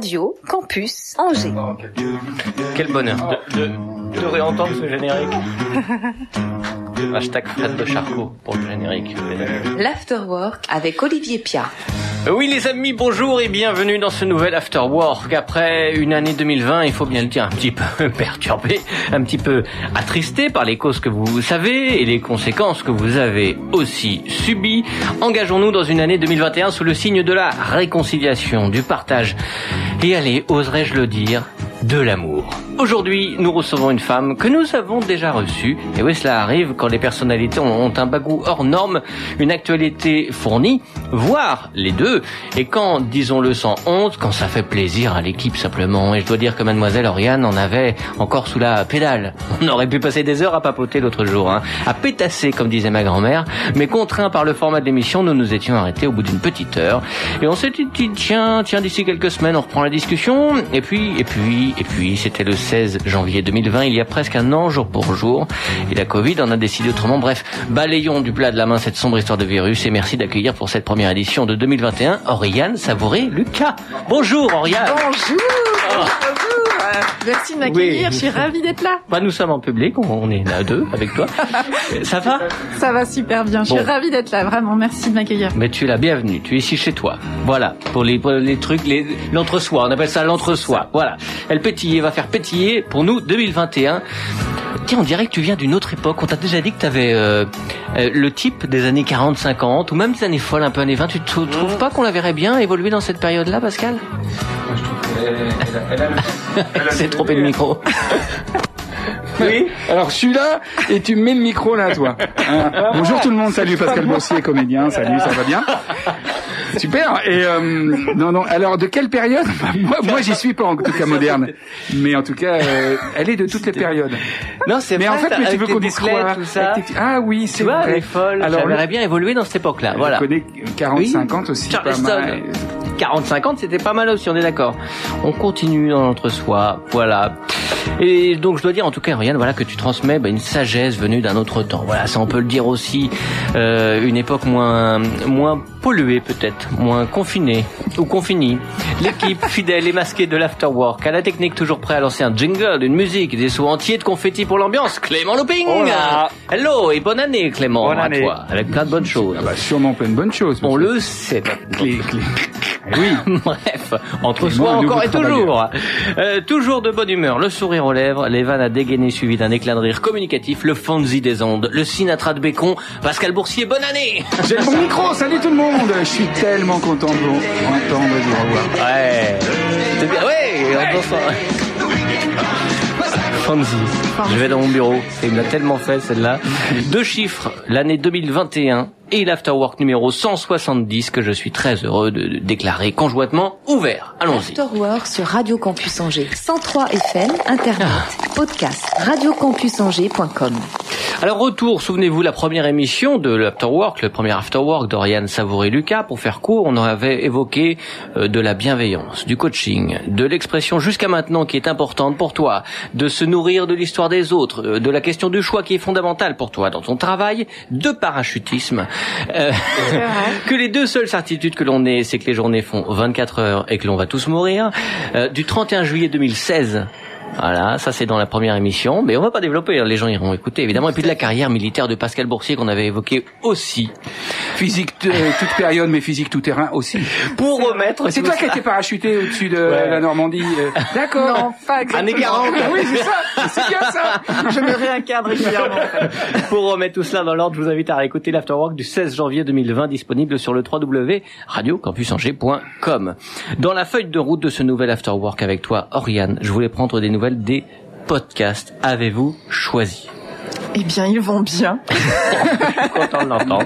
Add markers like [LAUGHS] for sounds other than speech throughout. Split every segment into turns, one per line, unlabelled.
Radio Campus Angers.
Quel bonheur de, de, de réentendre ce générique. [LAUGHS] Hashtag Fred de Charcot pour le générique.
L'Afterwork avec Olivier Pia.
Oui les amis, bonjour et bienvenue dans ce nouvel After Work. Après une année 2020, il faut bien le dire, un petit peu [LAUGHS] perturbé, un petit peu attristé par les causes que vous savez et les conséquences que vous avez aussi subies. Engageons-nous dans une année 2021 sous le signe de la réconciliation, du partage et allez, oserais-je le dire, de l'amour. Aujourd'hui, nous recevons une femme que nous avons déjà reçue. Et oui, cela arrive quand les personnalités ont un bagou hors norme, une actualité fournie, voire les deux. Et quand, disons-le sans honte, quand ça fait plaisir à l'équipe simplement. Et je dois dire que mademoiselle Oriane en avait encore sous la pédale. On aurait pu passer des heures à papoter l'autre jour, hein, à pétasser comme disait ma grand-mère. Mais contraints par le format de l'émission, nous nous étions arrêtés au bout d'une petite heure. Et on s'est dit, tiens, tiens, d'ici quelques semaines, on reprend la discussion. Et puis, et puis, et puis, c'était le 16 janvier 2020, il y a presque un an, jour pour jour. Et la Covid en a décidé autrement. Bref, balayons du plat de la main cette sombre histoire de virus et merci d'accueillir pour cette première édition de 2021 Oriane Savouré Lucas. Bonjour Oriane.
Bonjour. Bonjour. Merci de m'accueillir, je suis ravie d'être là.
Bah, nous sommes en public, on est là deux avec toi. Ça va?
Ça va super bien, je suis ravie d'être là, vraiment, merci de m'accueillir.
Mais tu es la bienvenue, tu es ici chez toi. Voilà, pour les, pour les trucs, l'entre-soi, on appelle ça l'entre-soi. Voilà, elle pétillait, va faire pétiller pour nous 2021. Tiens, on dirait que tu viens d'une autre époque. On t'a déjà dit que tu avais euh, euh, le type des années 40-50 ou même des années folles, un peu années 20. Tu te trouves pas qu'on la verrait bien évoluer dans cette période-là, Pascal? C'est trompé le micro.
Oui. [LAUGHS] Alors je suis là et tu me mets le micro là, toi. Hein Bonjour tout le monde, salut Pascal Boursier, comédien, salut, ça va bien? Super. Et euh, non, non. Alors de quelle période [LAUGHS] Moi, moi j'y suis pas en tout cas moderne, mais en tout cas, euh, elle est de toutes les périodes.
Non, c'est
Mais
vrai,
en fait, mais tu veux qu'on dise quoi
tout ça.
Tes- Ah oui, c'est vrai.
elle est folle.
Alors,
J'aimerais bien évoluer dans cette époque-là. Voilà.
Je connais 40-50 aussi, pas
Charleston.
mal.
40-50, c'était pas mal aussi, on est d'accord. On continue dans l'entre-soi, voilà. Et donc je dois dire en tout cas, Ryan, voilà que tu transmets bah, une sagesse venue d'un autre temps. Voilà, ça on peut le dire aussi. Euh, une époque moins moins polluée peut-être, moins confinée ou confinée. L'équipe [LAUGHS] fidèle et masquée de l'afterwork, à la technique toujours prêt à lancer un jingle, une musique, des sauts entiers de confettis pour l'ambiance. Clément Looping.
Oh.
Hello et bonne année Clément
Bonne
à
année.
toi, avec plein de bonnes choses.
Ah bah sûrement plein de bonnes choses.
On le sait.
Clé, clé. Eh oui. [LAUGHS]
Bref, entre soi encore et toujours. Euh, toujours de bonne humeur, le sourire aux lèvres, les vannes à dégainer suivi d'un éclat de rire communicatif, le Fonzie des ondes, le Sinatra de Bécon, Pascal Boursier, bonne année
J'ai le bon micro, salut tout le monde Je suis tellement content de vous entendre et de vous revoir.
Ouais, c'est bien, ouais. Fonzie, je vais dans mon bureau, et il me l'a tellement fait celle-là. Deux chiffres, l'année 2021 et l'afterwork numéro 170 que je suis très heureux de de déclarer conjointement ouvert. Allons-y.
Afterwork sur Radio Campus Angers. 103 FM, Internet, podcast, radiocampusangers.com.
Alors retour, souvenez-vous, la première émission de l'Afterwork, le premier Afterwork d'Oriane Savouré-Lucas. Pour faire court, on avait évoqué euh, de la bienveillance, du coaching, de l'expression jusqu'à maintenant qui est importante pour toi, de se nourrir de l'histoire des autres, euh, de la question du choix qui est fondamentale pour toi dans ton travail, de parachutisme. Euh, [LAUGHS] que les deux seules certitudes que l'on ait, c'est que les journées font 24 heures et que l'on va tous mourir. Euh, du 31 juillet 2016 voilà, ça c'est dans la première émission, mais on va pas développer, hein, les gens iront écouter évidemment. Et puis de la carrière militaire de Pascal Boursier qu'on avait évoqué aussi.
Physique euh, toute période, mais physique tout terrain aussi.
Pour remettre...
C'est toi qui été parachuté au-dessus de
Ouais.
la Normandie. euh. D'accord.
Non, pas
Années
exactement.
40.
oui, c'est ça. C'est bien ça.
Je me réincarne régulièrement.
Pour remettre tout cela dans l'ordre, je vous invite à réécouter l'Afterwork du 16 janvier 2020 disponible sur le www.radiocampusangers.com. Dans la feuille de route de ce nouvel Afterwork avec toi, Oriane, je voulais prendre des nouvelles des podcasts. Avez-vous choisi?
Eh bien, ils vont bien. [LAUGHS]
Content de l'entendre.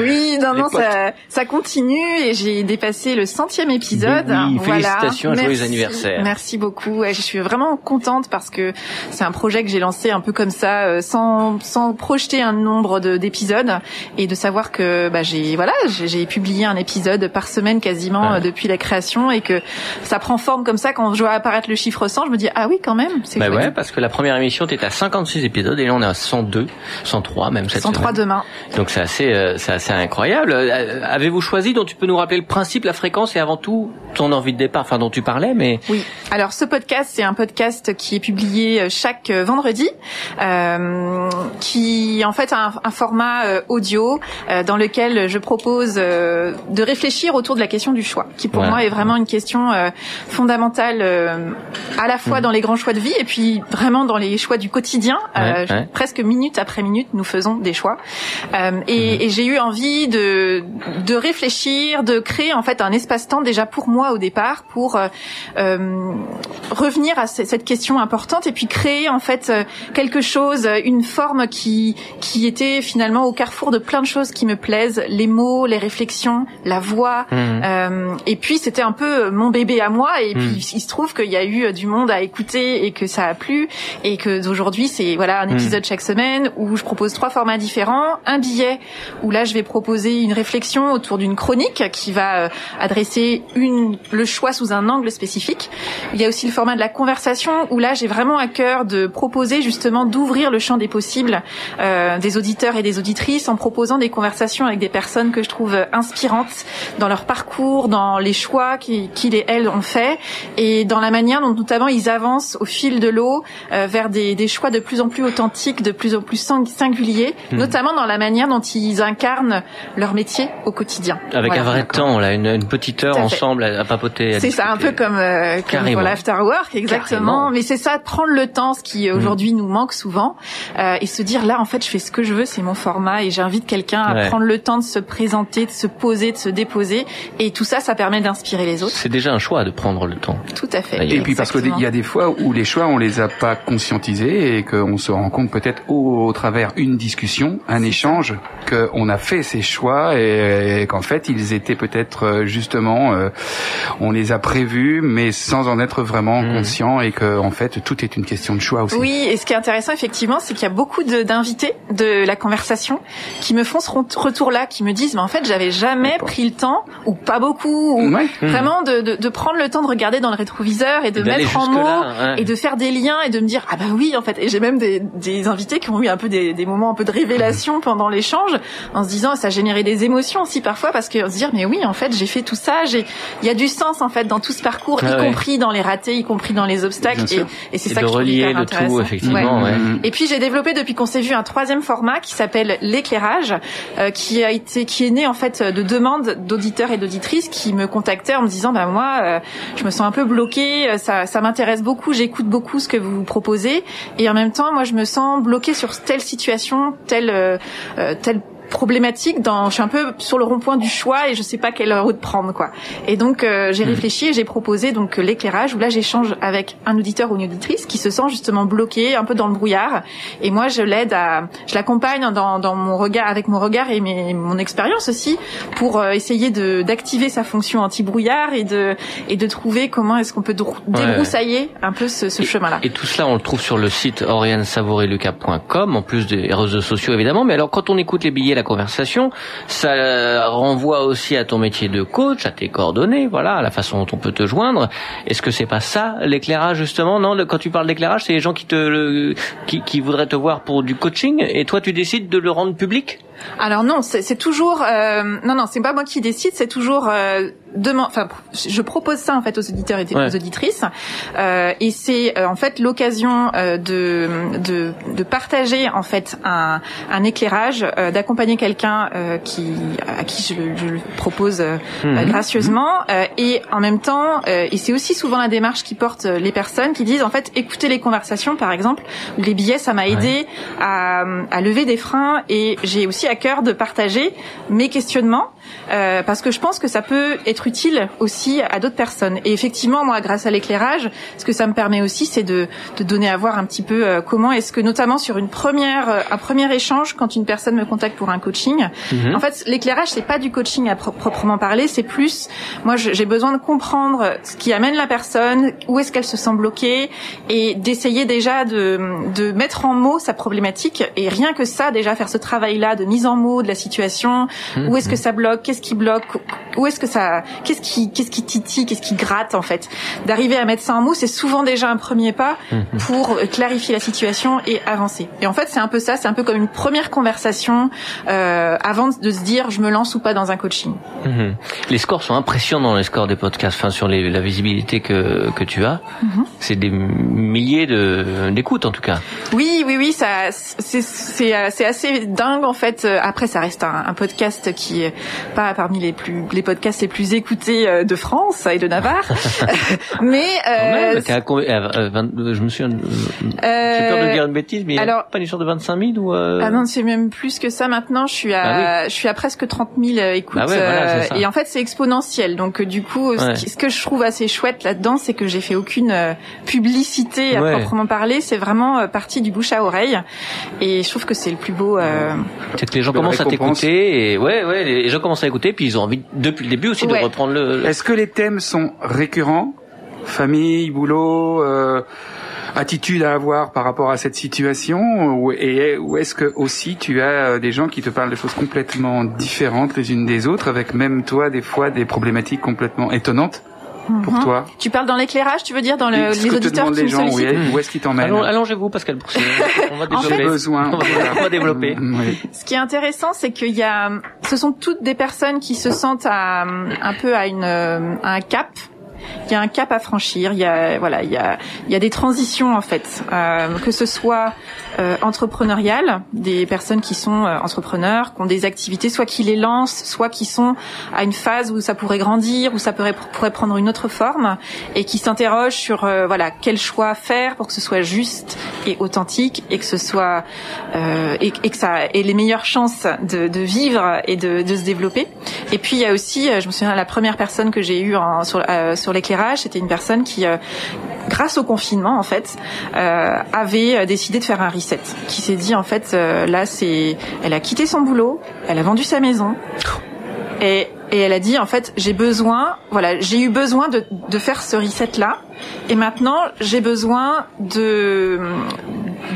Oui, non,
Les
non, ça, ça continue et j'ai dépassé le centième épisode.
Oui,
Voilà.
félicitations, joyeux
Merci.
anniversaire.
Merci beaucoup. Je suis vraiment contente parce que c'est un projet que j'ai lancé un peu comme ça, euh, sans, sans projeter un nombre de- d'épisodes et de savoir que bah, j'ai voilà, j'ai publié un épisode par semaine quasiment
Ouais.
euh, depuis la création et que ça prend forme comme ça quand je vois apparaître le chiffre 100, je me dis ah oui quand même, c'est
Bah ouais, parce que la première émission, t'étais à 56 épisodes et là on est à 102. 102, 103 même cette
103
semaine.
demain.
Donc c'est assez, euh, c'est assez incroyable. Euh, Avez-vous choisi, dont tu peux nous rappeler le principe, la fréquence et avant tout ton envie de départ, enfin dont tu parlais, mais
Oui. Alors ce podcast, c'est un podcast qui est publié euh, chaque vendredi, euh, qui en fait a un, un format audio euh, dans lequel je propose de réfléchir autour de la question du choix, qui pour
Ouais.
moi est vraiment une question fondamentale à la fois dans les grands choix de vie et puis vraiment dans les choix du quotidien.
Ouais, ouais.
Presque minute après minute, nous faisons des choix. Euh, et et j'ai eu envie de de réfléchir, de créer en fait un espace-temps déjà pour moi au départ pour euh, euh, revenir à ce- cette question importante et puis créer en fait euh, quelque chose, une forme qui qui était finalement au carrefour de plein de choses qui me plaisent, les mots, les réflexions, la voix.
Mhm.
Euh, et puis c'était un peu mon bébé à moi et puis
Mhm.
il se trouve qu'il y a eu euh, du monde à écouter et que ça a plu et que d'aujourd'hui c'est voilà un
Mhm.
épisode chaque semaine où je propose trois formats différents, un billet où là je vais proposer une réflexion autour d'une chronique qui va euh, adresser une le choix sous un angle spécifique. Il y a aussi le format de la conversation où là j'ai vraiment à cœur de proposer justement d'ouvrir le champ des possibles euh, des auditeurs et des auditrices en proposant des conversations avec des personnes que je trouve inspirantes dans leur parcours, dans les choix qu'ils et elles ont fait et dans la manière dont notamment ils avancent au fil de l'eau euh, vers des, des choix de plus en plus authentiques, de plus en plus singuliers,
Mhm.
notamment dans la manière dont ils incarnent leur métier au quotidien.
avec
Voilà.
un vrai temps, là, une, une petite heure ensemble à, à papoter.
C'est ça, un peu comme, euh, comme pour l'after work, exactement.
Carrément.
Mais c'est ça, prendre le temps, ce qui euh, aujourd'hui nous manque souvent, euh, et se dire là, en fait, je fais ce que je veux, c'est mon format, et j'invite quelqu'un à
Ouais.
prendre le temps de se présenter, de se poser, de se déposer, et tout ça, ça permet d'inspirer les autres.
C'est déjà un choix de prendre le temps.
Tout à fait.
Et
Et puis parce qu'il y a des fois où les choix on les a pas conscientisés et qu'on se rend compte peut-être au, au travers une discussion, un échange, qu'on a fait ces choix et, et qu'en fait ils étaient peut-être euh, justement, euh, on les a prévus mais sans en être vraiment
Mhm.
conscient et que en fait tout est une question de choix aussi.
Oui, et ce qui est intéressant effectivement, c'est qu'il y a beaucoup de- d'invités de, la conversation qui me font ce retour-là, qui me disent, mais en fait, j'avais jamais pris le temps, ou pas beaucoup, ou
Ouais.
vraiment de, de, de prendre le temps de regarder dans le rétroviseur et de mettre en mots
jusque-là, ouais.
et de faire des liens et de me dire ah bah oui en fait et j'ai même des, des invités qui ont eu un peu des, des moments un peu de révélation pendant l'échange en se disant ça générait des émotions aussi parfois parce que se dire mais oui en fait j'ai fait tout ça j'ai il y a du sens en fait dans tout ce parcours
Ah
y
ouais.
compris dans les ratés y compris dans les obstacles
Bien
et, et c'est ça
de
que je
relier
hyper
le tout, effectivement, ouais.
Mhm.
Et puis j'ai développé depuis qu'on s'est vu un troisième format qui s'appelle l'éclairage, euh, qui a été, qui est né en fait de demandes d'auditeurs et d'auditrices qui me contactaient en me disant bah moi euh, je me sens un peu bloquée, euh, ça, ça m'intéresse beaucoup, j'écoute beaucoup ce que vous proposez et en même temps moi je me sens bloquée sur telle situation, telle euh, euh, telle problématique dans je suis un peu sur le rond-point du choix et je sais pas quelle route prendre quoi. Et donc euh, j'ai réfléchi et j'ai proposé donc euh, l'éclairage où là j'échange avec un auditeur ou une auditrice qui se sent justement bloqué un peu dans le brouillard et moi je l'aide à je l'accompagne dans, dans mon regard avec mon regard et mes, mon expérience aussi pour euh, essayer de d'activer sa fonction anti-brouillard et de et de trouver comment est-ce qu'on peut drou-
Ouais.
débroussailler un peu ce, ce chemin-là.
Et tout cela, on le trouve sur le site oriansavoureluca.com, en plus des réseaux sociaux évidemment. Mais alors, quand on écoute les billets, la conversation, ça renvoie aussi à ton métier de coach, à tes coordonnées, voilà, à la façon dont on peut te joindre. Est-ce que c'est pas ça l'éclairage justement? Non, quand tu parles d'éclairage, c'est les gens qui te qui, qui voudraient te voir pour du coaching, et toi, tu décides de le rendre public?
Alors non, c'est c'est toujours euh, non non, c'est pas moi qui décide, c'est toujours euh, demain. Enfin, je propose ça en fait aux auditeurs et
Ouais.
aux auditrices, euh, et c'est euh, en fait l'occasion euh, de, de de partager en fait un un éclairage, euh, d'accompagner quelqu'un euh, qui à qui je, le- je le propose euh, gracieusement, euh, et en même temps, euh, et c'est aussi souvent la démarche qui porte les personnes qui disent en fait écouter les conversations par exemple, ou les billets, ça m'a aidé à, à lever des freins et j'ai aussi à cœur de partager mes questionnements euh, parce que je pense que ça peut être utile aussi à d'autres personnes. Et effectivement, moi, grâce à l'éclairage, ce que ça me permet aussi, c'est de, de donner à voir un petit peu euh, comment est-ce que, notamment sur une première, euh, un premier échange, quand une personne me contacte pour un coaching,
Mhm.
en fait, l'éclairage, c'est pas du coaching à pro- proprement parler, c'est plus, moi, j'ai besoin de comprendre ce qui amène la personne, où est-ce qu'elle se sent bloquée, et d'essayer déjà de, de mettre en mots sa problématique. Et rien que ça, déjà faire ce travail-là de mise en mots de la situation, où est-ce que ça bloque, qu'est-ce qui bloque, où est-ce que ça, qu'est-ce qui, qu'est-ce qui titille, qu'est-ce qui gratte en fait? D'arriver à mettre ça en mots, c'est souvent déjà un premier pas
Mhm.
pour clarifier la situation et avancer. Et en fait, c'est un peu ça, c'est un peu comme une première conversation euh, avant de se dire je me lance ou pas dans un coaching.
Mhm. Les scores sont impressionnants, les scores des podcasts, enfin sur les, la visibilité que, que tu as.
Mhm.
C'est des milliers de d'écoutes en tout cas.
Oui, oui, oui, ça, c'est c'est euh, assez dingue en fait. Après, ça reste un, un podcast qui pas parmi les plus les podcasts les plus écoutés euh, de France et de Navarre, [LAUGHS] [LAUGHS] mais
Quand
euh,
même, t'es à combien- à- à 20 euh, je me souviens, euh,
euh,
j'ai peur de dire une bêtise, mais il y a
alors-
pas une histoire de 25 000 ou euh,
Ah non, c'est même plus que ça maintenant. Je suis à,
Ah
je suis à presque 30 000 euh, écoutes.
Bah ouais, voilà,
et en fait, c'est exponentiel. Donc, du coup, ce
Ouais.
qui- ce, que je trouve assez chouette là-dedans, c'est que j'ai fait aucune publicité à
Ouais.
proprement parler. C'est vraiment euh, parti du bouche à oreille. Et je trouve que c'est le plus beau. euh,
c'est que les gens commencent à t'écouter et ouais, ouais, les gens commencent à écouter, puis ils ont envie depuis le début aussi
Ouais.
de reprendre le. le-
Est-ce que les thèmes sont récurrents? Famille, boulot, euh, attitude à avoir par rapport à cette situation? Ou, et, ou est-ce que aussi tu as euh, des gens qui te parlent de choses complètement différentes les unes des autres avec même toi des fois des problématiques complètement étonnantes? Pour
mhm.
toi
Tu parles dans l'éclairage, tu veux dire dans le,
Ce
les auditeurs qui
les gens, oui, où est-ce qu'ils t'emmènent
Allongez-vous, Pascal Boursier. [LAUGHS] On va
En
J'ai
développer.
besoin.
On va, [LAUGHS] on va développer.
Mm, oui.
Ce qui est intéressant, c'est qu'il y a, ce sont toutes des personnes qui se sentent à, un peu à une, à un cap. Il y a un cap à franchir. Il y a, voilà, il y a, il y a des transitions en fait, euh, que ce soit euh, entrepreneuriales, des personnes qui sont euh, entrepreneurs, qui ont des activités, soit qui les lancent, soit qui sont à une phase où ça pourrait grandir, où ça pourrait, pourrait prendre une autre forme, et qui s'interrogent sur euh, voilà quel choix faire pour que ce soit juste et authentique, et que ce soit et, que ça ait les meilleures chances de, vivre et de, se développer. Et puis il y a aussi, je me souviens, la première personne que j'ai eue sur, sur l'éclairage, c'était une personne qui, euh, grâce au confinement en fait, euh, avait euh, décidé de faire un reset, qui s'est dit en fait là c'est, elle a quitté son boulot, elle a vendu sa maison. Et, elle a dit en fait j'ai besoin voilà j'ai eu besoin de, faire ce reset là et maintenant j'ai besoin de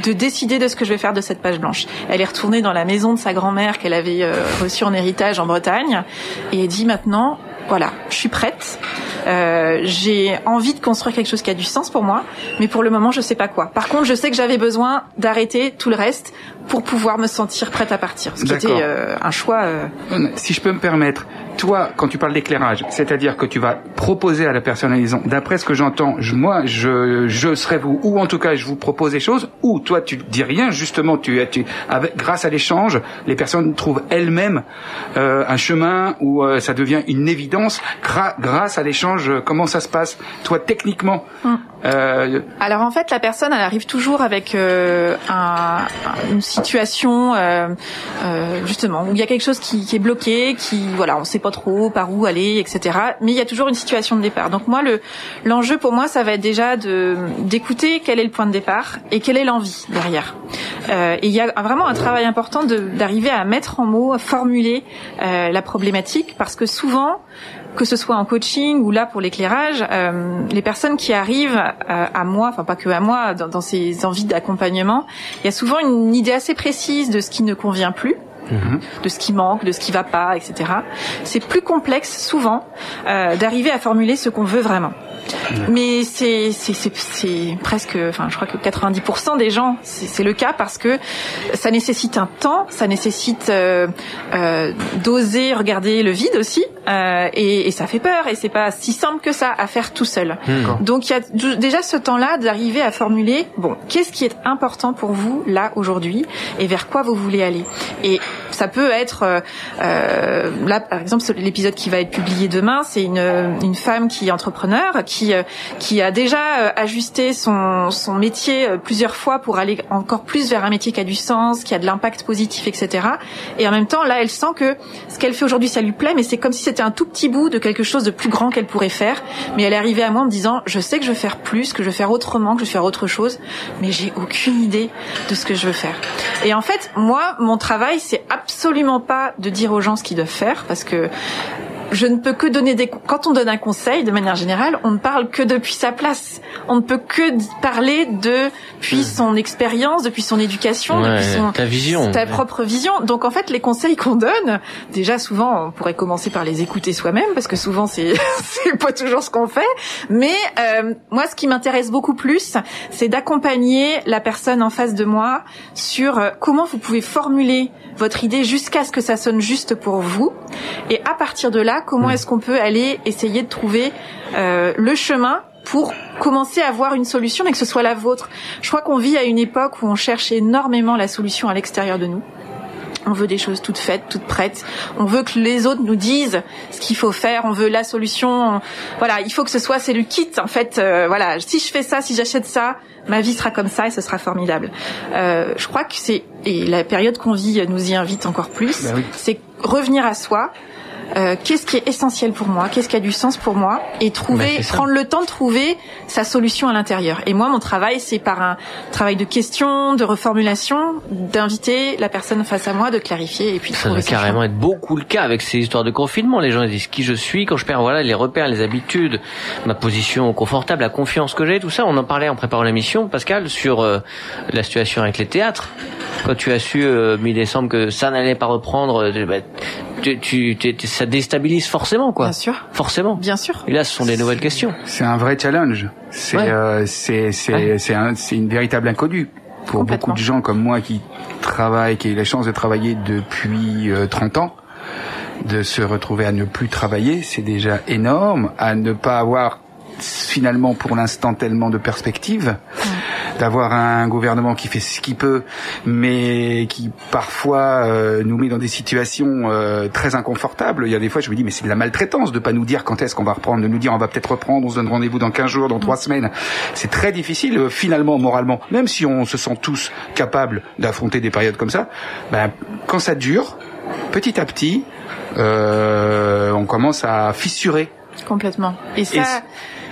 de décider de ce que je vais faire de cette page blanche. Elle est retournée dans la maison de sa grand-mère qu'elle avait reçue en héritage en Bretagne et dit maintenant voilà je suis prête euh, j'ai envie de construire quelque chose qui a du sens pour moi mais pour le moment je sais pas quoi. Par contre je sais que j'avais besoin d'arrêter tout le reste pour pouvoir me sentir prête à partir ce qui était euh, un choix euh,
Si je peux me permettre, toi, quand tu parles d'éclairage, c'est-à-dire que tu vas proposer à la personne d'après ce que j'entends, je- moi, je, je serai vous, ou en tout cas, je vous propose des choses, ou toi, tu dis rien, justement, tu, tu grâce à l'échange, les personnes trouvent elles-mêmes euh, un chemin où euh, ça devient une évidence grâce à l'échange. euh, Comment ça se passe, toi, techniquement euh,
Alors en fait, la personne, elle arrive toujours avec euh, un- une situation euh, euh, justement où il y a quelque chose qui, qui est bloqué, qui voilà, on sait pas trop par où aller, etc. Mais il y a toujours une situation de départ. Donc moi, le l'enjeu pour moi, ça va être déjà de d'écouter quel est le point de départ et quelle est l'envie derrière. Euh, et il y a vraiment un travail important d'arriver à mettre en mots, à formuler la problématique, parce que souvent que ce soit en coaching ou là pour l'éclairage, euh, les personnes qui arrivent euh, à moi, enfin pas que à moi, dans, dans ces envies d'accompagnement, il y a souvent une idée assez précise de ce qui ne convient plus de ce qui manque, de ce qui va pas, etc. C'est plus complexe souvent euh, d'arriver à formuler ce qu'on veut vraiment. Mais c'est presque, enfin je crois que 90% des gens c'est c'est le cas parce que ça nécessite un temps, ça nécessite euh, euh, d'oser regarder le vide aussi euh, et, et ça fait peur et c'est pas si simple que ça à faire tout seul. Donc il y a déjà ce temps-là d'arriver à formuler bon qu'est-ce qui est important pour vous là aujourd'hui et vers quoi vous voulez aller. Et ça peut être euh, euh, là par exemple l'épisode qui va être publié demain, c'est une une femme qui est entrepreneur qui euh, qui a déjà euh, ajusté son son métier euh, plusieurs fois pour aller encore plus vers un métier qui a du sens, qui a de l'impact positif, etc. Et en même temps là elle sent que ce qu'elle fait aujourd'hui ça lui plaît, mais c'est comme si c'était un tout petit bout de quelque chose de plus grand qu'elle pourrait faire. Mais elle est arrivée à moi en me disant je sais que je veux faire plus, que je veux faire autrement, que je veux faire autre chose, mais j'ai aucune idée de ce que je veux faire. Et en fait, moi, mon travail, c'est absolument pas de dire aux gens ce qu'ils doivent faire, parce que je ne peux que donner des quand on donne un conseil de manière générale, on ne parle que depuis sa place. On ne peut que parler depuis hmm. son expérience, depuis son éducation, depuis son
ta vision,
ta propre vision. Donc en fait, les conseils qu'on donne, déjà souvent, on pourrait commencer par les écouter soi-même parce que souvent c'est [LAUGHS] c'est pas toujours ce qu'on fait. Mais euh, moi, ce qui m'intéresse beaucoup plus, c'est d'accompagner la personne en face de moi sur euh, comment vous pouvez formuler votre idée jusqu'à ce que ça sonne juste pour vous. Et à partir de là, comment hmm. est-ce qu'on peut aller essayer de trouver euh, le chemin pour commencer à avoir une solution, mais que ce soit la vôtre? Je crois qu'on vit à une époque où on cherche énormément la solution à l'extérieur de nous. On veut des choses toutes faites, toutes prêtes. On veut que les autres nous disent ce qu'il faut faire. On veut la solution. Voilà, il faut que ce soit c'est le kit en fait. Euh, voilà, si je fais ça, si j'achète ça, ma vie sera comme ça et ce sera formidable. Euh, je crois que c'est et la période qu'on vit nous y invite encore plus. Ben c'est revenir à soi, euh, qu'est-ce qui est essentiel pour moi, qu'est-ce qui a du sens pour moi, et trouver, ben, prendre le temps de trouver sa solution à l'intérieur. Et moi, mon travail, c'est par un travail de questions, de reformulation, d'inviter la personne face à moi, de clarifier et puis.
Ça doit carrément être beaucoup le cas avec ces histoires de confinement. Les gens disent qui je suis quand je perds voilà les repères, les habitudes, ma position confortable, la confiance que j'ai, tout ça. On en parlait en préparant l'émission, Pascal, sur euh, la situation avec les théâtres. Quand tu as su euh, mi-décembre que ça n'allait pas reprendre, bah, tu, tu, ça déstabilise forcément, quoi.
Bien sûr.
Forcément.
Bien sûr.
Et là, ce sont des nouvelles questions.
C'est un vrai challenge. C'est euh, c'est une véritable inconnue pour beaucoup de gens comme moi qui travaillent, qui ont eu la chance de travailler depuis 30 ans de se retrouver à ne plus travailler, c'est déjà énorme. À ne pas avoir finalement pour l'instant tellement de perspectives, d'avoir un gouvernement qui fait ce qu'il peut, mais qui parfois euh, nous met dans des situations euh, très inconfortables. Il y a des fois, je me dis, mais c'est de la maltraitance de pas nous dire quand est-ce qu'on va reprendre, de nous dire on va peut-être reprendre, on se donne rendez-vous dans 15 jours, dans 3 mm. semaines. C'est très difficile euh, finalement, moralement, même si on se sent tous capables d'affronter des périodes comme ça. Ben, quand ça dure, petit à petit, on commence à fissurer
Complètement. Et ça,
et,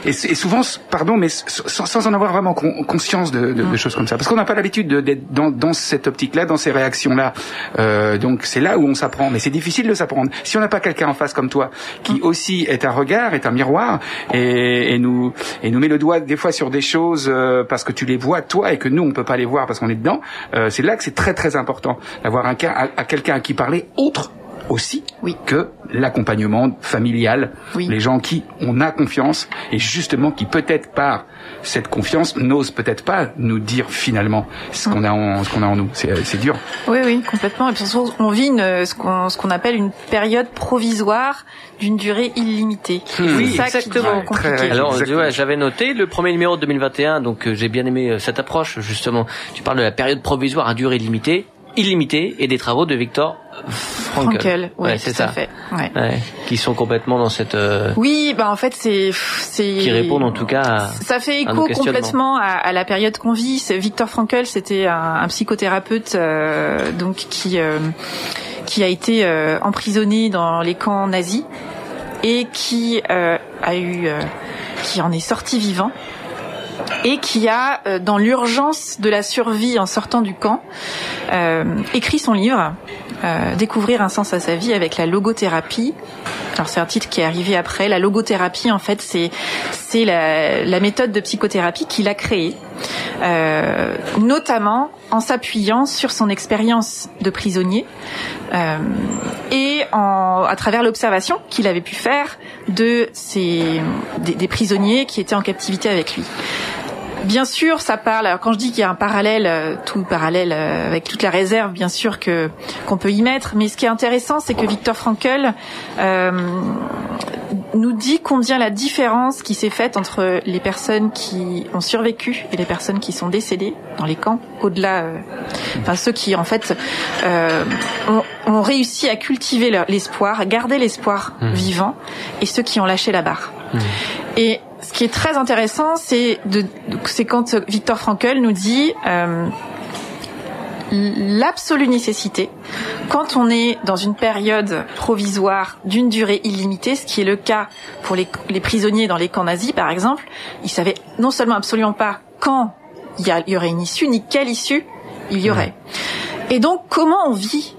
et, souvent, pardon, mais sans, sans en avoir vraiment conscience de, de, de, choses comme ça, parce qu'on n'a pas l'habitude d'être dans, dans, cette optique-là, dans ces réactions-là. Euh, donc c'est là où on s'apprend, mais c'est difficile de s'apprendre. Si on n'a pas quelqu'un en face comme toi, qui mm. aussi est un regard, est un miroir, et, et, nous et nous met le doigt des fois sur des choses euh, parce que tu les vois toi et que nous on peut pas les voir parce qu'on est dedans. Euh, c'est là que c'est très très important d'avoir un cas à, à quelqu'un à qui parler autre aussi
oui.
que l'accompagnement familial, les gens qui on a confiance et justement qui peut-être par cette confiance n'osent peut-être pas nous dire finalement ce qu'on a en ce qu'on a en nous. C'est dur.
Oui oui complètement. Et puis on vit une, ce qu'on ce qu'on appelle une période provisoire d'une durée illimitée.
Oui ça exactement. compliqué. Alors j'avais noté le premier numéro de 2021 donc euh, j'ai bien aimé euh, cette approche justement. Tu parles de la période provisoire à durée limitée illimité et des travaux de Victor Frankel.
ouais, c'est ça. Fait. Ouais.
Ouais, qui sont complètement dans cette. Euh,
oui, bah en fait c'est c'est.
Qui répondent en tout cas. À,
ça fait écho complètement à, à, la période qu'on vit. Victor Frankel, c'était un, un, psychothérapeute euh, donc qui euh, qui a été emprisonné dans les camps nazis et qui a eu qui en est sorti vivant et qui a, euh, dans l'urgence de la survie en sortant du camp, euh, écrit son livre euh, Découvrir un sens à sa vie avec la logothérapie. Alors c'est un titre qui est arrivé après. La logothérapie, en fait, c'est c'est la, la, méthode de psychothérapie qu'il a créée, euh, notamment en s'appuyant sur son expérience de prisonnier euh, et en, à travers l'observation qu'il avait pu faire de ces des, des prisonniers qui étaient en captivité avec lui. Bien sûr, ça parle. Alors quand je dis qu'il y a un parallèle, euh, tout parallèle euh, avec toute la réserve, bien sûr que qu'on peut y mettre. Mais ce qui est intéressant, c'est que Victor Frankl euh, nous dit combien la différence qui s'est faite entre les personnes qui ont survécu et les personnes qui sont décédées dans les camps, au-delà, euh, enfin ceux qui en fait euh, ont, ont, réussi à cultiver l'espoir, à garder l'espoir mmh. vivant, et ceux qui ont lâché la barre. Mmh. Et ce qui est très intéressant, c'est de, c'est quand Victor Frankl nous dit euh, l'absolue nécessité, quand on est dans une période provisoire d'une durée illimitée, ce qui est le cas pour les, les prisonniers dans les camps nazis, par exemple, ils savaient non seulement absolument pas quand il y, y aurait une issue, ni quelle issue il y aurait. Et donc, comment on vit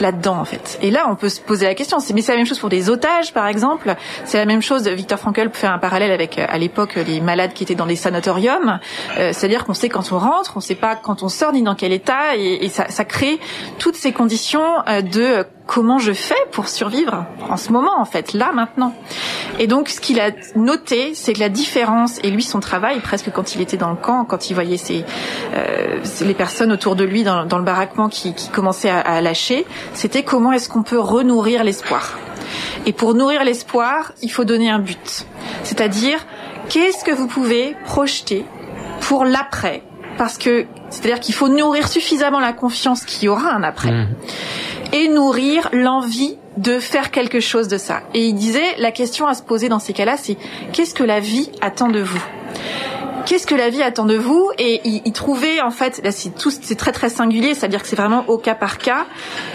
là-dedans en fait. Et là, on peut se poser la question. Mais c'est la même chose pour des otages, par exemple. C'est la même chose. Victor Frankl fait un parallèle avec à l'époque les malades qui étaient dans des sanatoriums. Euh, C'est-à-dire qu'on sait quand on rentre, on sait pas quand on sort ni dans quel état, et, et ça, ça, crée toutes ces conditions euh, de comment je fais pour survivre en ce moment, en fait, là, maintenant. Et donc, ce qu'il a noté, c'est que la différence, et lui, son travail, presque quand il était dans le camp, quand il voyait ses, euh, les personnes autour de lui dans, le baraquement qui, qui commençaient à, à lâcher, c'était comment est-ce qu'on peut renourrir l'espoir. Et pour nourrir l'espoir, il faut donner un but. C'est-à-dire, qu'est-ce que vous pouvez projeter pour l'après? Parce que, c'est-à-dire qu'il faut nourrir suffisamment la confiance qu'il y aura un après. Mmh et nourrir l'envie de faire quelque chose de ça. Et il disait, la question à se poser dans ces cas-là, c'est qu'est-ce que la vie attend de vous? Qu'est-ce que la vie attend de vous Et il, il, trouvait en fait, là c'est tout, c'est très très singulier, c'est-à-dire que c'est vraiment au cas par cas.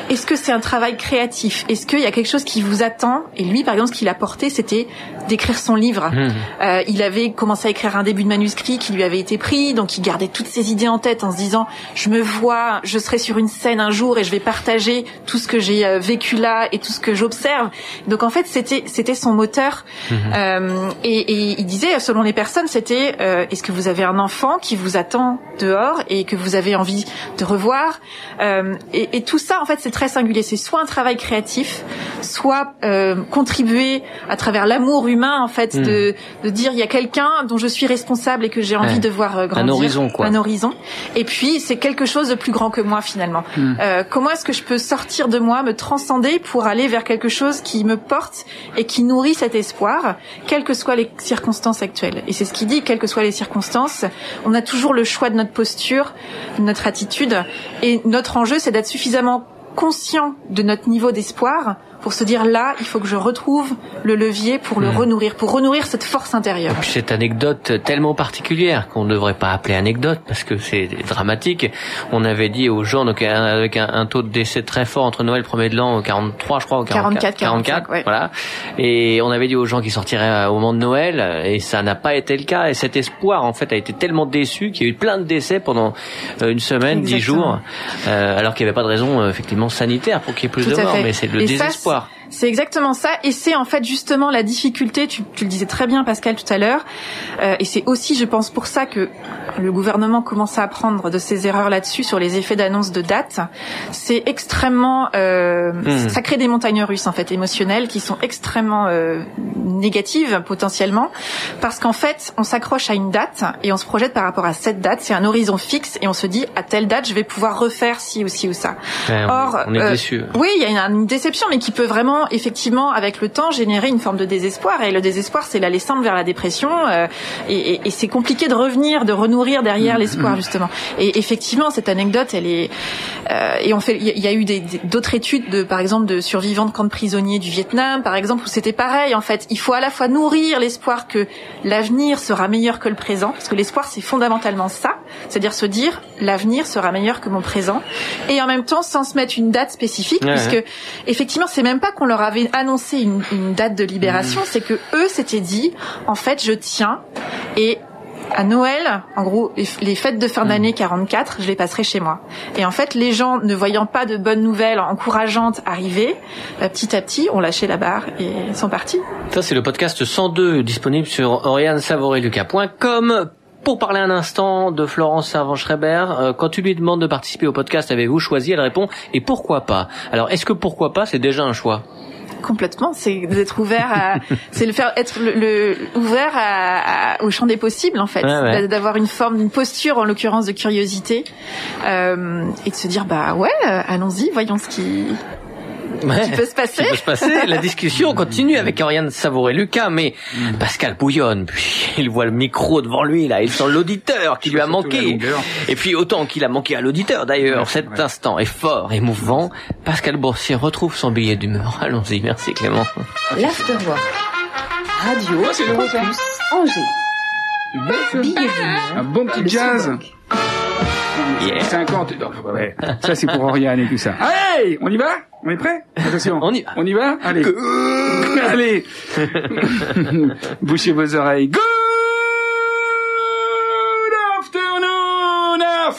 Est-ce que c'est un travail créatif? Est-ce qu'il y a quelque chose qui vous attend? Et lui, par exemple, ce qu'il a porté, c'était d'écrire son livre. Mmh. Euh, il avait commencé à écrire un début de manuscrit qui lui avait été pris, donc il gardait toutes ses idées en tête en se disant je me vois, je serai sur une scène un jour et je vais partager tout ce que j'ai euh, vécu là et tout ce que j'observe. Donc en fait c'était c'était son moteur mmh. euh, et, et, il disait selon les personnes c'était euh, est-ce que vous avez un enfant qui vous attend dehors et que vous avez envie de revoir. Euh, et, et, tout ça en fait c'est très singulier. C'est soit un travail créatif soit euh, contribuer à travers l'amour humain en fait mmh. de, de dire il y a quelqu'un dont je suis responsable et que j'ai envie ouais. de voir euh, grandir.
un horizon quoi.
Un horizon. Et puis c'est quelque chose de plus grand que moi finalement. Mmh. euh, comment est-ce que je peux sortir de moi me transcender pour aller vers quelque chose qui me porte et qui nourrit cet espoir quelles que soient les circonstances actuelles? Et c'est ce qu'il dit quelles que soient les circonstances on a toujours le choix de notre posture de notre attitude. Et notre enjeu c'est d'être suffisamment conscient de notre niveau d'espoir pour se dire là, il faut que je retrouve le levier pour le mmh. renourrir, pour renourrir cette force intérieure.
Cette anecdote tellement particulière qu'on ne devrait pas appeler anecdote parce que c'est dramatique. On avait dit aux gens donc avec un, un, taux de décès très fort entre Noël premier de l'an 43 je crois ou
44 44,
44 ouais. voilà. Et on avait dit aux gens qui sortiraient au moment de Noël et ça n'a pas été le cas et cet espoir en fait a été tellement déçu qu'il y a eu plein de décès pendant une semaine, dix jours euh, alors qu'il n'y avait pas de raison euh, effectivement sanitaire pour qu'il y ait plus
Tout
de morts mais c'est le
et
désespoir.
C'est exactement ça, et c'est en fait justement la difficulté. Tu, tu le disais très bien, Pascal, tout à l'heure, euh, et c'est aussi, je pense, pour ça que le gouvernement commence à apprendre de ses erreurs là-dessus sur les effets d'annonce de date. C'est extrêmement, euh, mmh. ça crée des montagnes russes en fait émotionnelles qui sont extrêmement euh, négatives potentiellement, parce qu'en fait, on s'accroche à une date et on se projette par rapport à cette date. C'est un horizon fixe et on se dit à telle date, je vais pouvoir refaire ci ou ci ou ça.
Ouais,
Or,
on est
euh,
déçu.
Oui, il y a une, une déception, mais qui peut vraiment effectivement, avec le temps, générer une forme de désespoir. Et le désespoir, c'est l'aller simple vers la dépression. Euh, et, et, et c'est compliqué de revenir, de renourrir derrière l'espoir, justement. Et effectivement, cette anecdote, elle est. Euh, et on fait. Il y a eu d'autres études, de, par exemple, de survivants de camps de prisonniers du Vietnam, par exemple, où c'était pareil. En fait, il faut à la fois nourrir l'espoir que l'avenir sera meilleur que le présent, parce que l'espoir, c'est fondamentalement ça, c'est-à-dire se dire l'avenir sera meilleur que mon présent, et en même temps sans se mettre une date spécifique,
Ouais,
puisque effectivement, c'est même pas qu'on leur avait annoncé une, une date de libération,
Mmh.
c'est que eux s'étaient dit, en fait, je tiens et à Noël, en gros, les, fêtes de fin d'année 44, je les passerai chez moi. Et en fait, les gens, ne voyant pas de bonnes nouvelles encourageantes arriver, euh, petit à petit, ont lâché la barre et sont partis.
Ça, c'est le podcast 102 disponible sur oriane-savoreluca.com. Pour parler un instant de Florence Servan-Schreiber, euh, quand tu lui demandes de participer au podcast, avez-vous choisi Elle répond et pourquoi pas. Alors, est-ce que pourquoi pas, c'est déjà un choix
Complètement, c'est d'être ouvert à, [LAUGHS] c'est le faire être le, le ouvert à, à, au champ des possibles en fait,
Ouais, ouais.
d'avoir une forme, une posture en l'occurrence de curiosité euh, et de se dire bah ouais, euh, allons-y, voyons ce qui,
Ouais.
qui peut se passer.
qui peut se passer. La discussion [LAUGHS] continue avec Oriane Savouré-Lucas, mais Pascal bouillonne, puis [LAUGHS] il voit le micro devant lui, là, il sent l'auditeur qui lui a manqué. Et puis autant qu'il a manqué à l'auditeur d'ailleurs,
Ouais,
cet
ouais.
instant est fort, émouvant. Pascal Boursier retrouve son billet d'humeur. [LAUGHS] Allons-y, merci Clément.
L'Afterwork. Radio
Ouais, c'est
Angers. Billet d'humeur.
Un bon petit
Le
jazz.
Yeah.
50. Oh, ouais. [LAUGHS] Ça, c'est pour Oriane et tout ça. Allez, on y va? On est prêt? [LAUGHS] Attention.
On y va.
On y va? Allez. [LAUGHS] Allez. Bouchez vos oreilles. Good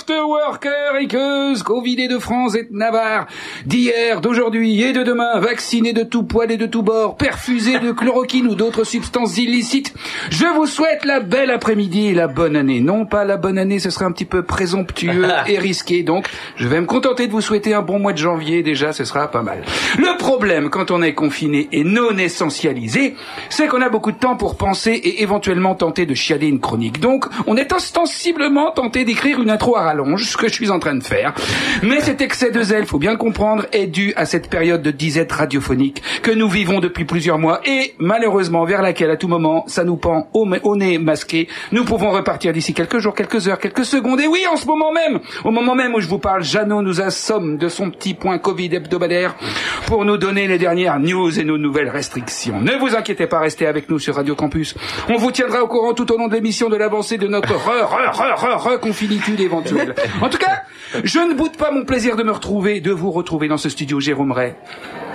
afternoon, after work. Alors, cœur et queuse, Covidé de France et de Navarre, d'hier, d'aujourd'hui et de demain, vaccinés de tout poil et de tout bord, perfusés de chloroquine ou d'autres substances illicites, je vous souhaite la belle après-midi et la bonne année. Non pas la bonne année, ce serait un petit peu présomptueux [LAUGHS] et risqué, donc je vais me contenter de vous souhaiter un bon mois de janvier, déjà ce sera pas mal. Le problème quand on est confiné et non essentialisé, c'est qu'on a beaucoup de temps pour penser et éventuellement tenter de chialer une chronique. Donc, on est ostensiblement tenté d'écrire une intro à ce que je suis en train de faire. Mais cet excès de zèle, faut bien le comprendre, est dû à cette période de disette radiophonique que nous vivons depuis plusieurs mois et malheureusement vers laquelle à tout moment ça nous pend au, nez masqué. Nous pouvons repartir d'ici quelques jours, quelques heures, quelques secondes. Et oui, en ce moment même, au moment même où je vous parle, Jeannot nous assomme de son petit point Covid hebdomadaire pour nous donner les dernières news et nos nouvelles restrictions. Ne vous inquiétez pas, restez avec nous sur Radio Campus. On vous tiendra au courant tout au long de l'émission de l'avancée de notre re, re, re, re, reconfinitude éventuelle. En tout cas, je ne boude pas mon plaisir de me retrouver, de vous retrouver dans ce studio Jérôme Ray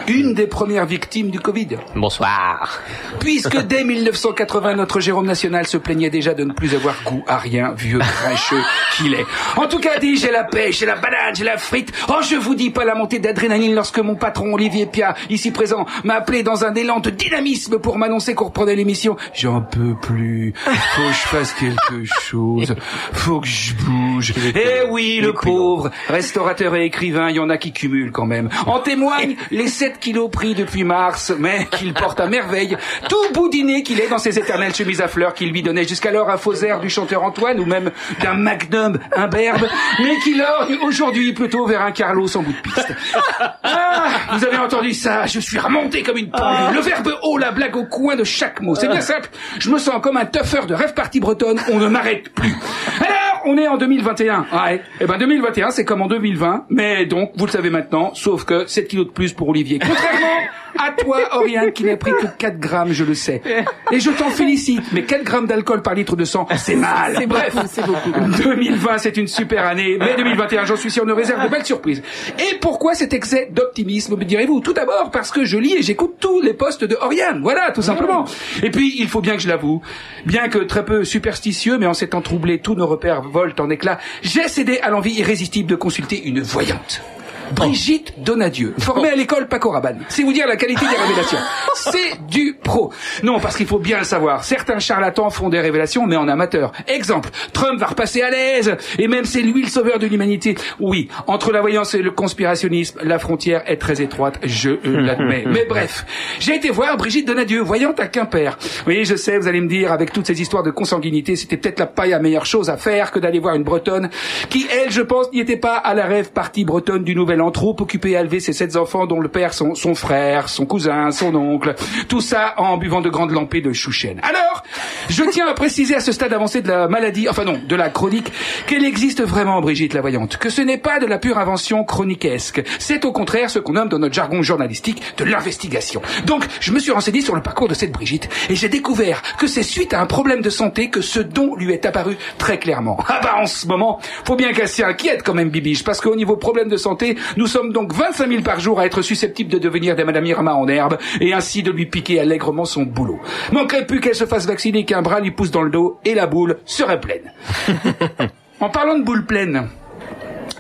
une des premières victimes du Covid.
Bonsoir.
Puisque [LAUGHS] dès 1980, notre Jérôme National se plaignait déjà de ne plus avoir goût à rien, vieux grincheux [LAUGHS] qu'il est. En tout cas, dit, j'ai la pêche, j'ai la banane, j'ai la frite. Oh, je vous dis pas la montée d'adrénaline lorsque mon patron Olivier Pia, ici présent, m'a appelé dans un élan de dynamisme pour m'annoncer qu'on reprenait l'émission. J'en peux plus. Faut que je fasse quelque chose. Faut que je bouge. [LAUGHS] Eh oui, le pauvre. Restaurateur et écrivain, il y en a qui cumulent quand même. En témoignent les 7 kilos pris depuis mars, mais [LAUGHS] qu'il porte à merveille, tout boudiné qu'il est dans ses éternelles chemises à fleurs qui lui donnaient jusqu'alors un faux air du chanteur Antoine ou même d'un Magnum imberbe, mais qu'il a aujourd'hui plutôt vers un Carlos en bout de piste. Ah, vous avez entendu ça, je suis remonté comme une pendule. Le verbe haut, la blague au coin de chaque mot. C'est bien simple, je me sens comme un tougher de rêve partie bretonne, on ne m'arrête plus. Alors, on est en 2021. Ouais. Eh ben 2021, c'est comme en 2020, mais donc, vous le savez maintenant, sauf que 7 kilos de plus pour Olivier. Contrairement à toi, Oriane, qui n'a pris que 4 grammes, je le sais. Et je t'en félicite, mais 4 grammes d'alcool par litre de sang, c'est mal.
C'est
Bref,
c'est beaucoup.
2020, c'est une super année, mais 2021, j'en suis sûr, nous réserve de belles surprises. Et pourquoi cet excès d'optimisme, me direz-vous? Tout d'abord, parce que je lis et j'écoute tous les posts de Oriane, voilà, tout simplement. Et puis, il faut bien que je l'avoue, bien que très peu superstitieux, mais en s'étant troublé, tous nos repères volent en éclats, j'ai cédé à l'envie irrésistible de consulter une voyante. Brigitte Donadieu, formée à l'école Paco Rabanne. C'est vous dire la qualité des [LAUGHS] révélations. C'est du pro. Non, parce qu'il faut bien le savoir. Certains charlatans font des révélations, mais en amateur. Exemple, Trump va repasser à l'aise, et même c'est lui le sauveur de l'humanité. Oui, entre la voyance et le conspirationnisme, la frontière est très étroite, je l'admets. [LAUGHS] Mais bref, j'ai été voir Brigitte Donadieu, voyante à Quimper. Oui, je sais, vous allez me dire, avec toutes ces histoires de consanguinité, c'était peut-être la paille à meilleure chose à faire que d'aller voir une Bretonne, qui, elle, je pense, n'y était pas à la rêve partie bretonne du Nouvel An, trop occupée à élever ses sept enfants dont le père, son, son frère, son cousin, son oncle, tout ça en buvant de grandes lampées de chouchen. Alors, je tiens à préciser à ce stade avancé de la maladie, enfin non, de la chronique, qu'elle existe vraiment, Brigitte la voyante, que ce n'est pas de la pure invention chroniquesque, c'est au contraire ce qu'on nomme dans notre jargon journalistique de l'investigation. Donc, je me suis renseigné sur le parcours de cette Brigitte, et j'ai découvert que c'est suite à un problème de santé que ce don lui est apparu très clairement. Ah bah en ce moment, faut bien qu'elle s'y inquiète quand même, Bibiche, parce qu'au niveau problème de santé, nous sommes donc 25 000 par jour à être susceptibles de devenir des Madame Irma en herbe, et ainsi de lui piquer allègrement son boulot. Manquerait plus qu'elle se fasse vacciner qu'un bras lui pousse dans le dos, et la boule serait pleine. [LAUGHS] en parlant de boule pleine,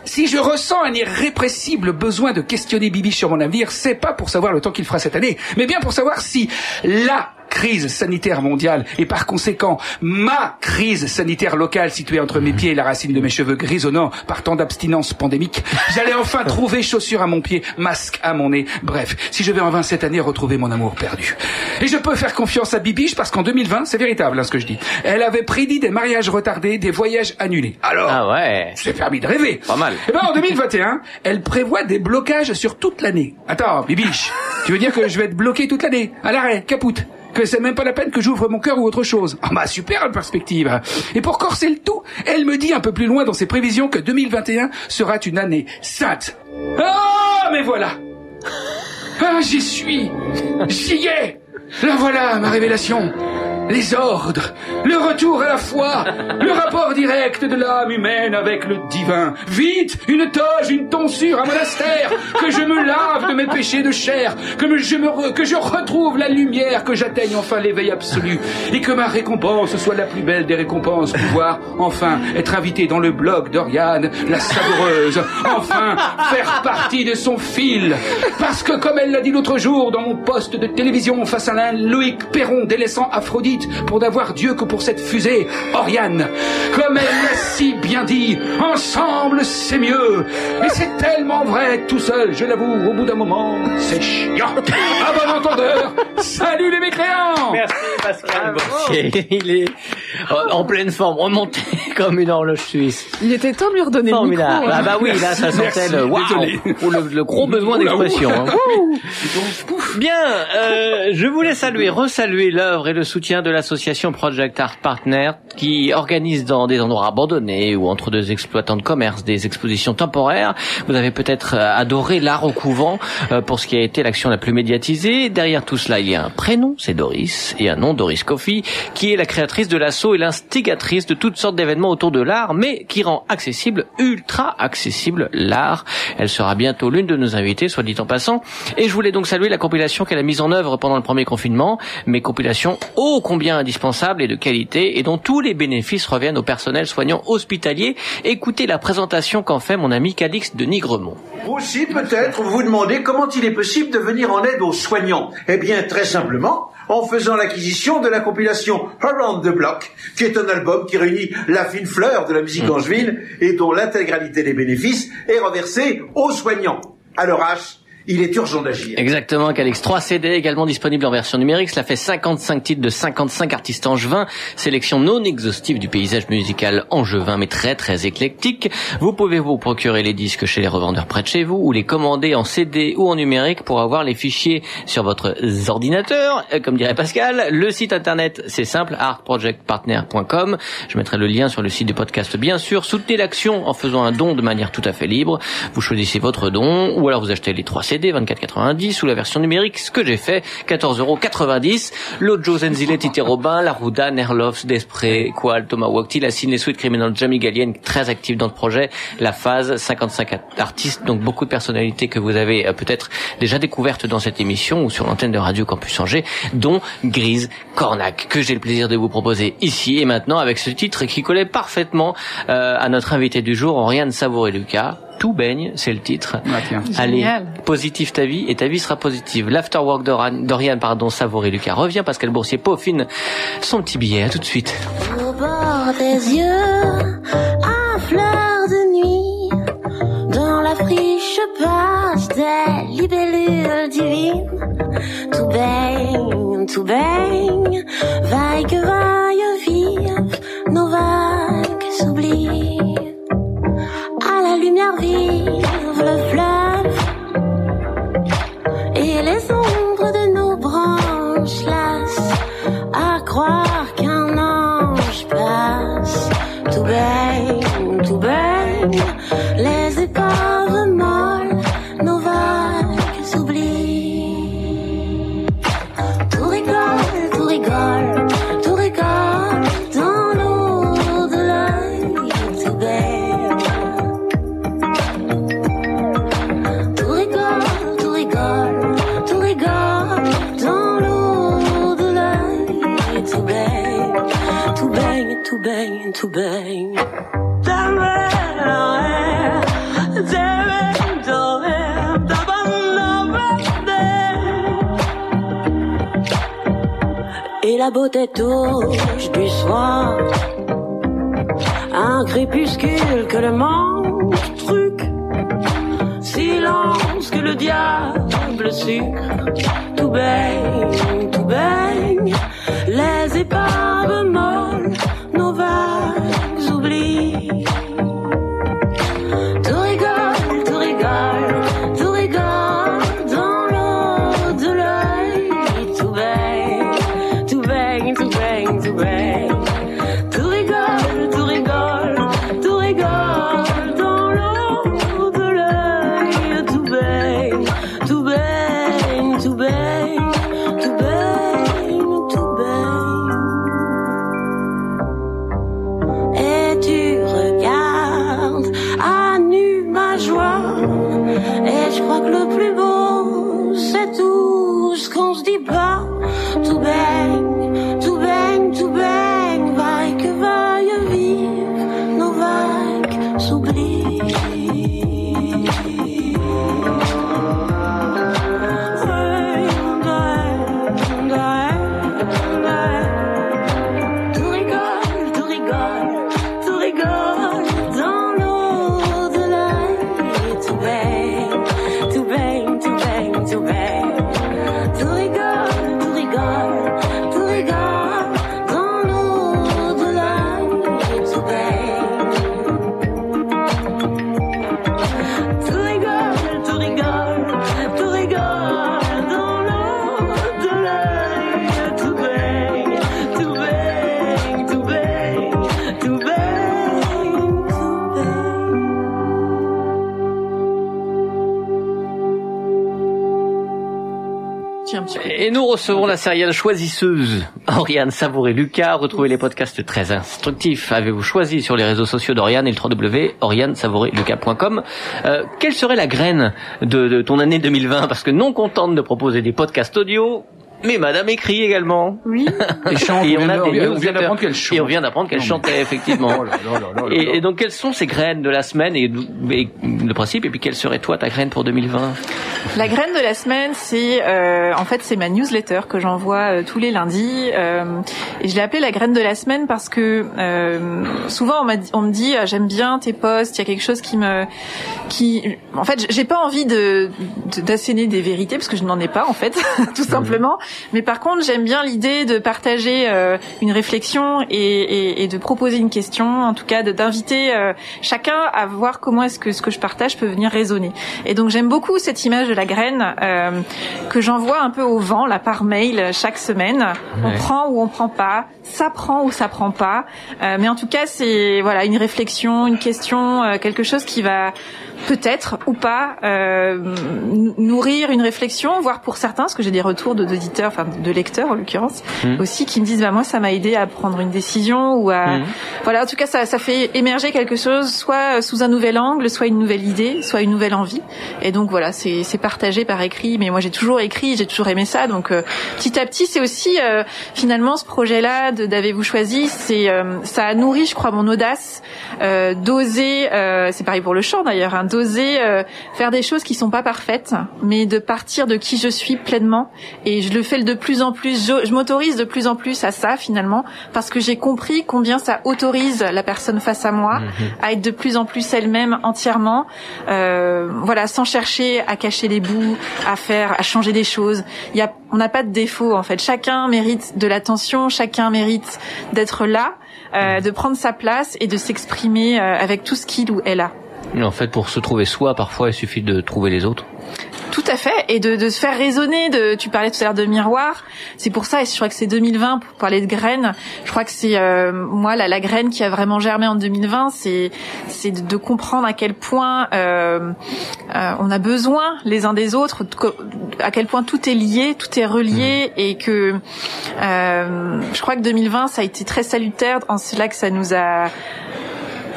si je ressens un irrépressible besoin de questionner Bibi sur mon avenir, c'est pas pour savoir le temps qu'il fera cette année, mais bien pour savoir si la crise sanitaire mondiale et par conséquent ma crise sanitaire locale située entre mes pieds et la racine de mes cheveux grisonnants par tant d'abstinence pandémique, j'allais enfin trouver chaussures à mon pied, masque à mon nez. Bref, si je vais en vain cette année retrouver mon amour perdu. Et je peux faire confiance à Bibiche parce qu'en 2020, c'est véritable hein, ce que je dis. Elle avait prédit des mariages retardés, des voyages annulés. Alors,
Ah ouais.
c'est permis de rêver.
Pas mal.
Eh ben, en 2021, elle prévoit des blocages sur toute l'année. Attends, Bibiche, tu veux dire que je vais être bloqué toute l'année À l'arrêt, capoute que c'est même pas la peine que j'ouvre mon cœur ou autre chose. Ah bah super la perspective. Et pour corser le tout, elle me dit un peu plus loin dans ses prévisions que 2021 sera une année sainte. Ah mais voilà. Ah j'y suis. J'y ai. La voilà ma révélation. Les ordres, le retour à la foi, le rapport direct de l'âme humaine avec le divin. Vite, une toge, une tonsure, un monastère, que je me lave de mes péchés de chair, que je, me que je retrouve la lumière, que j'atteigne enfin l'éveil absolu, et que ma récompense soit la plus belle des récompenses, pouvoir enfin être invité dans le blog d'Oriane, la savoureuse, enfin faire partie de son fil. Parce que comme elle l'a dit l'autre jour dans mon poste de télévision face à l'un Loïc Perron délaissant Aphrodite pour n'avoir Dieu que pour cette fusée, Oriane, comme elle l'a si bien dit, ensemble c'est mieux. Mais c'est tellement vrai, tout seul, je l'avoue, au bout d'un moment, c'est chiant. À bon entendeur, salut les mécréants
Merci Pascal. Il est en pleine forme, remonté [LAUGHS] comme une horloge suisse.
Il était temps de lui redonner le micro.
Formidable.
hein.
Ah bah oui, là ça sentait le ou le, le gros besoin d'expression. hein. Bien, euh, je voulais saluer, resaluer l'œuvre et le soutien de l'association Project Art Partner qui organise dans des endroits abandonnés ou entre deux exploitants de commerce des expositions temporaires. Vous avez peut-être euh, adoré l'art au couvent euh, pour ce qui a été l'action la plus médiatisée. Derrière tout cela, il y a un prénom, c'est Doris, et un nom, Doris Coffey, qui est la créatrice de et l'instigatrice de toutes sortes d'événements autour de l'art, mais qui rend accessible, ultra accessible l'art. Elle sera bientôt l'une de nos invitées, soit dit en passant. Et je voulais donc saluer la compilation qu'elle a mise en œuvre pendant le premier confinement, mais compilation ô combien indispensable et de qualité, et dont tous les bénéfices reviennent au personnel soignant hospitalier. Écoutez la présentation qu'en fait mon ami Calix de Nigremont.
Aussi, peut-être, vous demandez comment il est possible de venir en aide aux soignants. Eh bien, très simplement, en faisant l'acquisition de la compilation Around the Block, qui est un album qui réunit la fine fleur de la musique angevine et dont l'intégralité des bénéfices est reversée aux soignants. À leur âge, il est urgent d'agir.
Exactement, Calix. 3 CD également disponibles en version numérique. Cela fait 55 titres de 55 artistes angevins. Sélection non exhaustive du paysage musical angevin, mais très très éclectique. Vous pouvez vous procurer les disques chez les revendeurs près de chez vous ou les commander en CD ou en numérique pour avoir les fichiers sur votre ordinateur. Euh, Comme dirait Pascal, le site internet, c'est simple, artprojectpartner.com. Je mettrai le lien sur le site du podcast, bien sûr. Soutenez l'action en faisant un don de manière tout à fait libre. Vous choisissez votre don ou alors vous achetez les 3 CD 24,90 ou la version numérique, ce que j'ai fait, 14,90€. Lojo, Zenzile, Titi Robin, La Rouda, Nerlof, Desprez, Qual, Thomas Wakti, La Cine, Sweet Criminal, Jamie Gallienne, très actif dans le projet. La phase, 55 artistes, donc beaucoup de personnalités que vous avez euh, peut-être déjà découvertes dans cette émission ou sur l'antenne de Radio Campus Angers, dont Grise Cornac, que j'ai le plaisir de vous proposer ici et maintenant avec ce titre qui collait parfaitement euh, à notre invité du jour, Oriane Savouré-Lucas. Tout baigne, c'est le titre.
Ah.
Allez,
Génial.
positive ta vie et ta vie sera positive. L'afterwork d'Oriane, pardon, Savouré Lucas revient. Pascal Boursier peaufine son petit billet. À tout de suite.
Au bord des yeux, à fleur de nuit, dans la friche page des libellules divines, tout baigne, tout baigne, vaille que vaille vive, lumière vive le fleuve, tout baigne, tout baigne. Et la beauté touche du soir Un crépuscule que le manque truc. Silence que le diable sucre. Tout baigne, tout baigne Les épaves Et
nous recevons la céréale choisisseuse, Oriane Savouré-Lucas. Retrouvez les podcasts très instructifs. Avez-vous choisi sur les réseaux sociaux d'Oriane et le www.orianesavourelucas.com. Euh, quelle serait la graine de, de ton année 2020 Parce que non contente de proposer des podcasts audio, mais Madame écrit également.
Oui.
Et chante,
Et
on
on a
vient-
des
on vient
newsletters.
d'apprendre qu'elle chante.
Et on vient d'apprendre qu'elle chantait effectivement.
Oh là là là là là
Et, donc quelles sont ces graines de la semaine et, et le principe et puis quelle serait toi ta graine pour 2020
La graine de la semaine, c'est euh, en fait c'est ma newsletter que j'envoie euh, tous les lundis. euh, et je l'ai appelée la graine de la semaine parce que euh, souvent on, m'a dit- on me dit ah, j'aime bien tes posts, il y a quelque chose qui me qui en fait j'ai pas envie de de- d'asséner des vérités parce que je n'en ai pas en fait [LAUGHS] tout simplement. Mais par contre j'aime bien l'idée de partager euh, une réflexion et, et, et de proposer une question, en tout cas d'inviter euh, chacun à voir comment est-ce que ce que je partage peut venir résonner. Et donc j'aime beaucoup cette image de la graine euh, que j'envoie un peu au vent là par mail chaque semaine. On prend ou on prend pas, ça prend ou ça prend pas. Euh, mais en tout cas c'est voilà une réflexion, une question, euh, quelque chose qui va peut-être ou pas euh, nou- nourrir une réflexion, voire pour certains, parce que j'ai des retours de enfin de lecteurs en l'occurrence,
Mhm.
aussi qui me disent bah moi ça m'a aidé à prendre une décision ou à
Mhm.
voilà en tout cas ça ça fait émerger quelque chose, soit sous un nouvel angle, soit une nouvelle idée, soit une nouvelle envie. Et donc voilà c'est c'est partagé par écrit, mais moi j'ai toujours écrit, j'ai toujours aimé ça, donc euh, petit à petit c'est aussi euh, finalement ce projet-là de d'avez-vous choisi, c'est euh, ça a nourri je crois mon audace euh, d'oser, euh, c'est pareil pour le chant d'ailleurs, hein, d'oser euh, faire des choses qui sont pas parfaites, mais de partir de qui je suis pleinement. Et je le fais de plus en plus, je, je m'autorise de plus en plus à ça finalement, parce que j'ai compris combien ça autorise la personne face à moi à être de plus en plus elle-même entièrement, euh, voilà, sans chercher à cacher les bouts, à faire, à changer des choses. Il y a, on n'a pas de défaut en fait. Chacun mérite de l'attention, chacun mérite d'être là, euh, de prendre sa place et de s'exprimer euh, avec tout ce qu'il ou elle a.
En fait, pour se trouver soi, parfois, il suffit de trouver les autres.
Tout à fait, et de, de se faire résonner. De, tu parlais tout à l'heure de miroir, c'est pour ça. Et je crois que c'est 2020 pour parler de graines. Je crois que c'est euh, moi la, la graine qui a vraiment germé en 2020, c'est c'est de, de comprendre à quel point euh, euh, on a besoin les uns des autres, à quel point tout est lié, tout est relié, et que euh, je crois que 2020 ça a été très salutaire en cela que ça nous a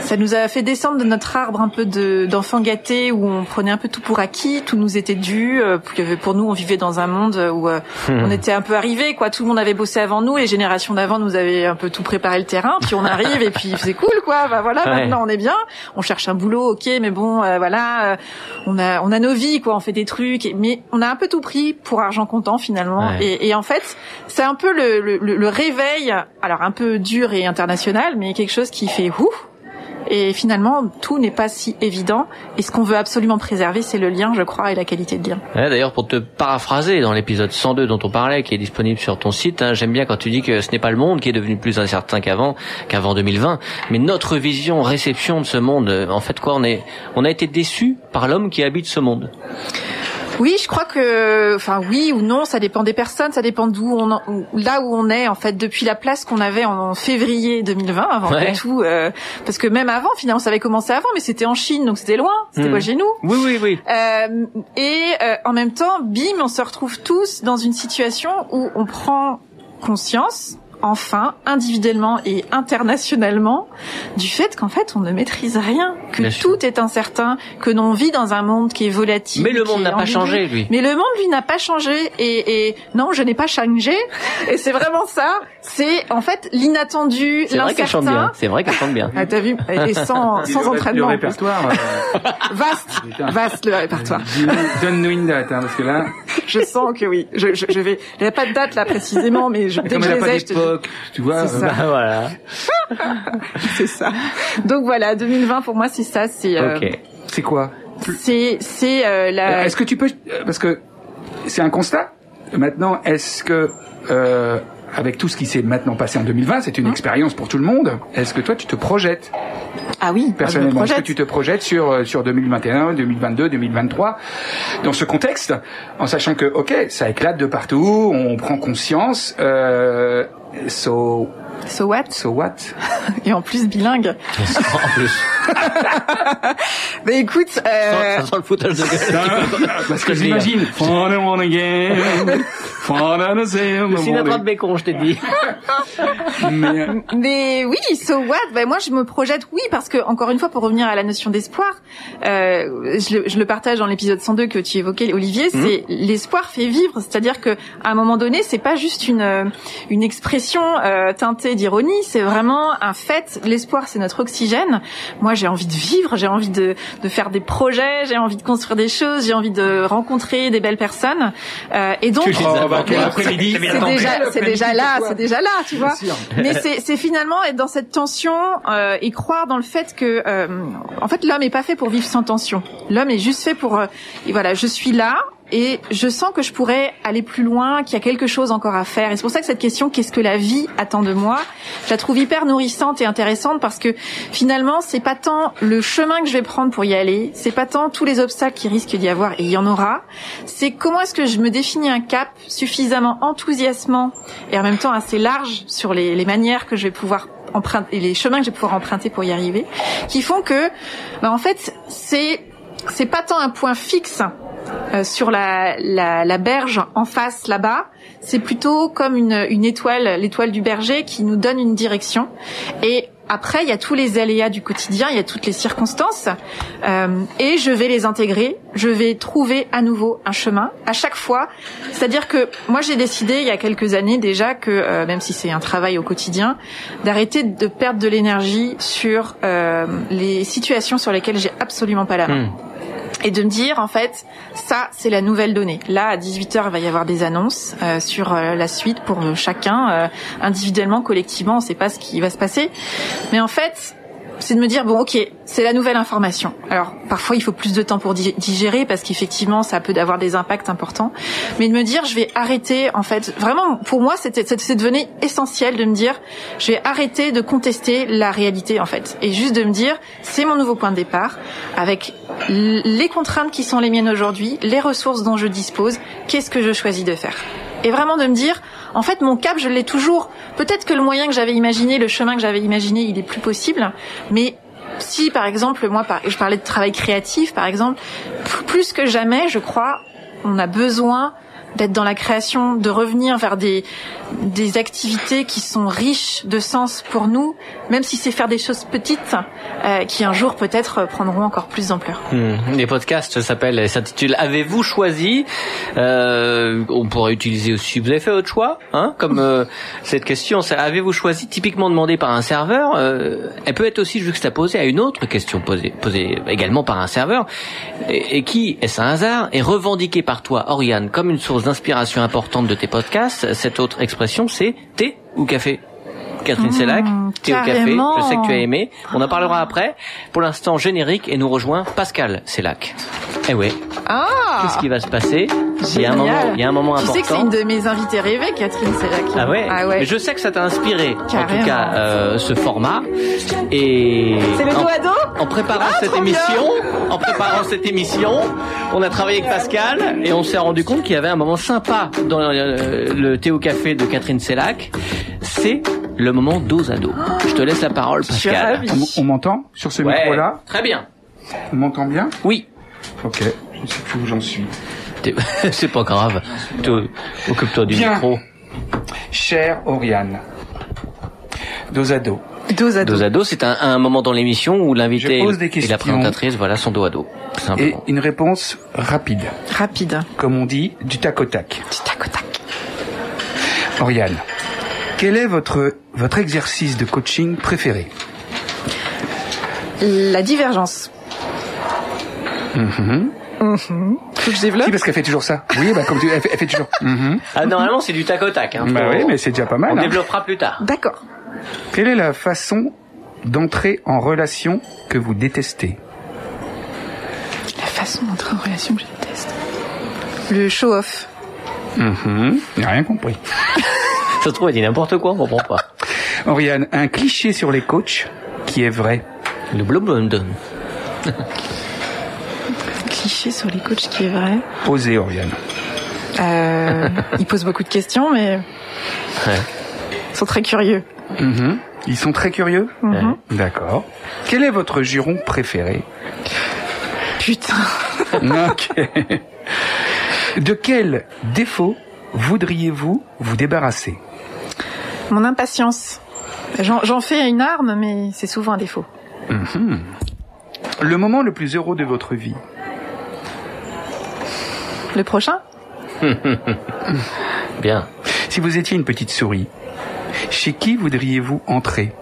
ça nous a fait descendre de notre arbre un peu de- d'enfants gâtés où on prenait un peu tout pour acquis, tout nous était dû. euh, Pour nous, on vivait dans un monde où euh, on était un peu arrivé, quoi. Tout le monde avait bossé avant nous, les générations d'avant nous avaient un peu tout préparé le terrain. Puis on arrive et puis c'est cool, quoi. Bah voilà,
Ouais.
maintenant on est bien. On cherche un boulot, ok, mais bon, euh, voilà, euh, on a on a nos vies, quoi. On fait des trucs, et- mais on a un peu tout pris pour argent comptant finalement.
Ouais.
Et, et en fait, c'est un peu le, le, le- le réveil, alors un peu dur et international, mais quelque chose qui fait ouf. Et finalement, tout n'est pas si évident. Et ce qu'on veut absolument préserver, c'est le lien, je crois, et la qualité de lien.
Ouais, D'ailleurs, pour te paraphraser dans l'épisode 102 dont on parlait, qui est disponible sur ton site, hein, j'aime bien quand tu dis que ce n'est pas le monde qui est devenu plus incertain qu'avant, qu'avant 2020, mais notre vision, réception de ce monde. Euh, En fait, quoi, on est, on a été déçu par l'homme qui habite ce monde.
Oui, je crois que, enfin, oui ou non, ça dépend des personnes, ça dépend d'où on, en- là où on est en fait depuis la place qu'on avait en février 2020, avant
Ouais.
tout, euh, parce que même avant, finalement, ça avait commencé avant, mais c'était en Chine, donc c'était loin, c'était
Mhm.
pas chez nous.
Oui, oui, oui.
Euh, et euh, en même temps, bim, on se retrouve tous dans une situation où on prend conscience, enfin, individuellement et internationalement, du fait qu'en fait, on ne maîtrise rien, que
Bien sûr.
tout est incertain, que l'on vit dans un monde qui est volatile.
Mais le monde n'a pas changé, lui.
Mais le monde, lui, n'a pas changé. Et, et non, je n'ai pas changé. [LAUGHS] Et c'est vraiment ça. C'est en fait l'inattendu,
C'est vrai qu'elle chante bien.
l'incertain.
C'est vrai qu'elle chante bien. [LAUGHS]
Ah, t'as vu? Et sans, sans entraînement. [LAUGHS]
Le répertoire. euh,
Vaste, vaste le répertoire.
dis-nous- Donne-nous une date, hein, parce que là,
Je sens que oui. Je, je, je vais. Il n'y a pas de date là précisément, mais je, dès que je les ai, je te
tu vois.
C'est ça. [LAUGHS]
Bah, voilà. [LAUGHS]
C'est ça. Donc voilà, 2020 pour moi c'est ça. C'est euh,
Ok.
C'est quoi?
c'est c'est euh, la.
Est-ce que tu peux, parce que c'est un constat. Maintenant, est-ce que euh, avec tout ce qui s'est maintenant passé en 2020, c'est une
Hein
expérience pour tout le monde. Est-ce que toi, tu te projettes
Ah oui,
personnellement Est-ce que tu te projettes sur euh, sur 2021, 2022, 2023 dans ce contexte, en sachant que ok, ça éclate de partout, on prend conscience. Euh, so
So what?
So what? [LAUGHS]
Et en plus bilingue.
en plus. [LAUGHS]
Mais écoute, euh,
ça sent le foutage de gueule. [LAUGHS]
Parce que
dire.
j'imagine. Fun and again, fun and again,
Le cinéma de Bacon, je t'ai dit. [LAUGHS]
Mais, euh,
mais oui, so what? Ben moi je me projette, oui, parce que encore une fois, pour revenir à la notion d'espoir, euh, je, le, je le partage dans l'épisode 102 que tu évoquais, Olivier. C'est l'espoir fait vivre, c'est-à-dire que à un moment donné, c'est pas juste une euh, une expression euh, teintée d'ironie, c'est vraiment un fait. L'espoir, c'est notre oxygène. Moi, j'ai envie de vivre, j'ai envie de de faire des projets, j'ai envie de construire des choses, j'ai envie de rencontrer des belles personnes, euh, et donc
Oh, bah,
c'est déjà, c'est déjà là, c'est déjà là, tu vois. Mais c'est, c'est finalement être dans cette tension euh, et croire dans le fait que, euh, en fait, l'homme est pas fait pour vivre sans tension. L'homme est juste fait pour, euh, et voilà, je suis là et je sens que je pourrais aller plus loin, qu'il y a quelque chose encore à faire. Et c'est pour ça que cette question, qu'est-ce que la vie attend de moi, je la trouve hyper nourrissante et intéressante parce que finalement, c'est pas tant le chemin que je vais prendre pour y aller, c'est pas tant tous les obstacles qui risquent d'y avoir et il y en aura, c'est comment est-ce que je me définis un cap suffisamment enthousiasmant et en même temps assez large sur les, manières que je vais pouvoir emprunter et les chemins que je vais pouvoir emprunter pour y arriver, qui font que, bah, en fait, c'est c'est pas tant un point fixe euh, sur la, la, la berge en face là-bas, c'est plutôt comme une, une étoile, l'étoile du berger qui nous donne une direction. Et après, il y a tous les aléas du quotidien, il y a toutes les circonstances, euh, et je vais les intégrer. Je vais trouver à nouveau un chemin à chaque fois. C'est-à-dire que moi, j'ai décidé il y a quelques années déjà que, euh, même si c'est un travail au quotidien, d'arrêter de perdre de l'énergie sur euh, les situations sur lesquelles j'ai absolument pas la main
Hmm.
Et de me dire en fait ça c'est la nouvelle donnée. Là à 18h il va y avoir des annonces euh, sur euh, la suite pour euh, chacun individuellement, collectivement, on sait pas ce qui va se passer. Mais en fait, c'est de me dire bon OK, c'est la nouvelle information. Alors parfois il faut plus de temps pour di- digérer parce qu'effectivement ça peut avoir des impacts importants, mais de me dire je vais arrêter en fait vraiment pour moi c'était c'est devenu essentiel de me dire je vais arrêter de contester la réalité en fait. Et juste de me dire c'est mon nouveau point de départ avec les contraintes qui sont les miennes aujourd'hui, les ressources dont je dispose, qu'est-ce que je choisis de faire? Et vraiment de me dire, en fait, mon cap, je l'ai toujours. Peut-être que le moyen que j'avais imaginé, le chemin que j'avais imaginé, il est plus possible. Mais si, par exemple, moi, je parlais de travail créatif, par exemple, plus que jamais, je crois, on a besoin d'être dans la création, de revenir vers des, des activités qui sont riches de sens pour nous, même si c'est faire des choses petites, euh, qui un jour peut-être prendront encore plus d'ampleur.
Hmm. Les podcasts s'appellent, s'intitulent Avez-vous choisi? Euh, On pourrait utiliser aussi. Vous avez fait votre choix, hein Comme euh, cette question, avez-vous choisi? Typiquement demandée par un serveur, euh, elle peut être aussi juxtaposée à une autre question posée, posée également par un serveur, et, et qui, est-ce un hasard, est revendiquée par toi, Oriane, comme une source d'inspiration importante de tes podcasts. Cette autre expression, c'est thé ou café Catherine
Mmh,
Sellac, thé au café, je sais que tu as aimé. On en parlera après. Pour l'instant, générique et nous rejoint Pascal Sellac. Eh ouais,
Ah
qu'est-ce qui va se passer? Il y a un moment, il y a un moment
Tu
important.
sais que c'est une de mes invitées rêvées, Catherine Sellac.
Ah ouais,
Ah ouais.
Mais je sais que ça t'a inspiré, en
Carrément.
tout cas, euh, ce format. Et
C'est le
en,
dos à dos
en préparant
Ah,
cette émission, en préparant cette émission, on a travaillé avec Pascal et on s'est rendu compte qu'il y avait un moment sympa dans euh, le thé au café de Catherine Sellac. C'est le moment dos à dos. Je te laisse la parole, Pascal.
ravie.
on, on m'entend sur ce
Ouais,
micro-là
très bien.
On m'entend bien
Oui.
Ok, je ne sais plus où j'en suis.
T'es- [LAUGHS] C'est pas grave. Toi, Occupe-toi du
Bien.
micro.
Cher Oriane, dos à dos.
Dos à dos.
Dos à dos, c'est un, un moment dans l'émission où l'invité
Je pose des
et la
questions.
présentatrice, voilà, sont dos à dos. tout
Et
Simplement.
une réponse rapide,
Rapide.
comme on dit, du tac au tac.
Du tac au tac.
Oriane, quel est votre, votre exercice de coaching préféré
La divergence.
Mhm.
Faut que je développe
Si, parce qu'elle fait toujours ça. Oui, bah, comme tu, elle fait, elle fait toujours. [LAUGHS] Mhm.
Ah, normalement, c'est du tac au tac. Hein,
Bah oui, mais c'est déjà pas
On
mal. hein.
développera plus tard.
D'accord.
Quelle est la façon d'entrer en relation que vous détestez
La façon d'entrer en relation que je déteste. Le show-off.
Mhm. J'ai rien compris. [LAUGHS]
Ça se trouve, elle dit n'importe quoi, on comprend pas.
Oriane, un cliché sur les coachs qui est vrai.
Le Blue London.
Cliché sur les coachs qui est vrai.
Posez, Oriane.
Euh, ils posent beaucoup de questions, mais
Ouais.
ils sont très curieux.
Mhm. Ils sont très curieux
Mhm.
D'accord. Quel est votre juron préféré?
Putain.
Ok. De quel défaut voudriez-vous vous débarrasser?
Mon impatience. J'en fais une arme, mais c'est souvent un défaut.
Mhm. Le moment le plus heureux de votre vie
Le prochain? [LAUGHS]
Bien.
Si vous étiez une petite souris, chez qui voudriez-vous entrer?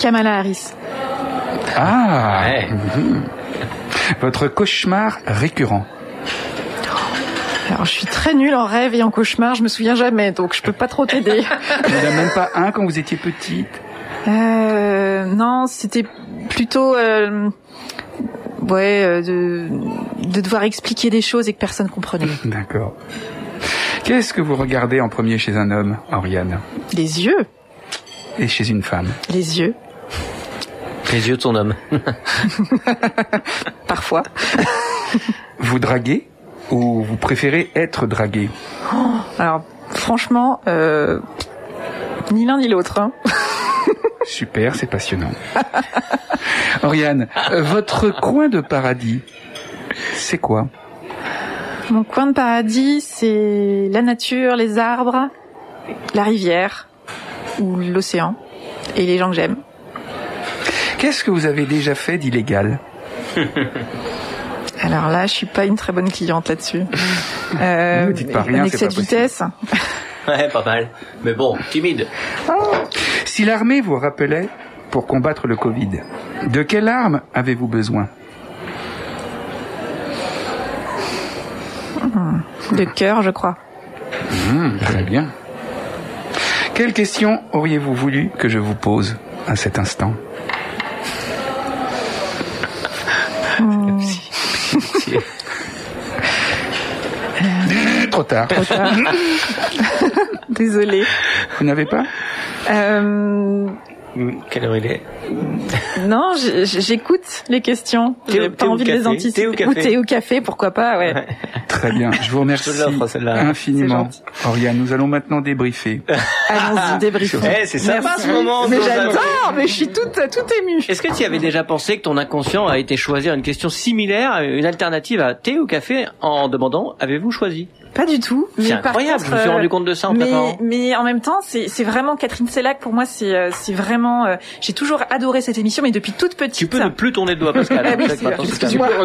Kamala Harris.
Ah
Ouais.
Mhm. Votre cauchemar récurrent
Alors, je suis très nulle en rêve et en cauchemar, je me souviens jamais, donc je peux pas trop t'aider.
Il n'y en a même pas un quand vous étiez petite
Euh, non, c'était plutôt euh, ouais euh, de, de devoir expliquer des choses et que personne comprenait. [LAUGHS]
D'accord. Qu'est-ce que vous regardez en premier chez un homme, Oriane?
Les yeux,
Et chez une femme
les yeux,
Les yeux de son homme. [LAUGHS] [LAUGHS]
parfois.
Vous draguez? Ou vous préférez être dragué
Alors, franchement, euh, ni l'un ni l'autre. Hein. [LAUGHS]
Super, c'est passionnant. Oriane, votre coin de paradis, c'est quoi?
Mon coin de paradis, c'est la nature, les arbres, la rivière ou l'océan et les gens que j'aime.
Qu'est-ce que vous avez déjà fait d'illégal? [LAUGHS]
Alors là, je suis pas une très bonne cliente là-dessus. [LAUGHS] Euh,
dites pas rien,
un excès de vitesse. [LAUGHS]
Ouais, pas mal. Mais bon, timide.
Si l'armée vous rappelait pour combattre le Covid, de quelle arme avez-vous besoin?
De cœur, je crois.
Hmm, Très bien. Quelle question auriez-vous voulu que je vous pose à cet instant? Trop tard. [LAUGHS]
Désolée.
Vous n'avez pas?
Euh,
Quelle heure il est?
Non, j'écoute les questions. J'ai
ou-
pas
thé ou
envie de les anticiper.
Thé ou café
thé ou café, pourquoi pas, ouais.
Très bien. Je vous remercie
Je
infiniment. Oriane, nous allons maintenant débriefer. [LAUGHS]
Allons-y, débriefons.
Eh, c'est sympa
Merci.
ce moment.
Mais j'adore, mais je suis toute, toute émue.
Est-ce que tu y avais déjà pensé que ton inconscient a été choisir une question similaire, une alternative à thé ou café en demandant avez-vous choisi?
Pas du tout.
C'est incroyable,
contre,
je me suis
euh,
rendu compte de ça en
mais,
préparant.
mais en même temps, c'est c'est vraiment Catherine Sellac pour moi. C'est euh, c'est vraiment. euh, J'ai toujours adoré cette émission, mais depuis toute petite.
Tu peux ne plus tourner le doigt, Pascal.
Ah oui,
c'est
excuse-moi. [LAUGHS]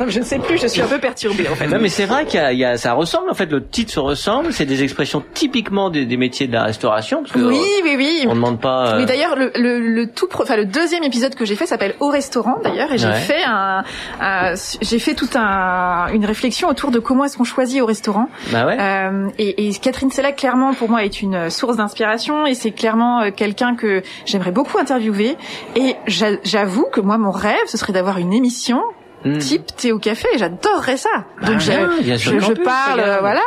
Non, je ne sais plus. Je suis un peu perturbée en fait.
Non, mais c'est vrai qu'il y y a- ça ressemble, en fait, le titre se ressemble, c'est des expressions typiquement des, des métiers de la restauration, parce que
Oui,
euh,
oui, oui.
on demande pas... euh,
Mais d'ailleurs, le, le, le tout, enfin le deuxième épisode que j'ai fait s'appelle Au restaurant d'ailleurs, et j'ai
Ouais.
fait un, un- j'ai fait toute un, une réflexion autour de comment est-ce qu'on choisit au restaurant.
Bah ouais.
Euh, et, et Catherine Sellac, clairement, pour moi, est une source d'inspiration et c'est clairement euh, quelqu'un que j'aimerais beaucoup interviewer. Et j'a- j'avoue que moi, mon rêve, ce serait d'avoir une émission
Hmm.
type thé au café. J'adorerais ça. Donc
Ah,
je, je,
qu'en
je
plus,
parle, euh, voilà,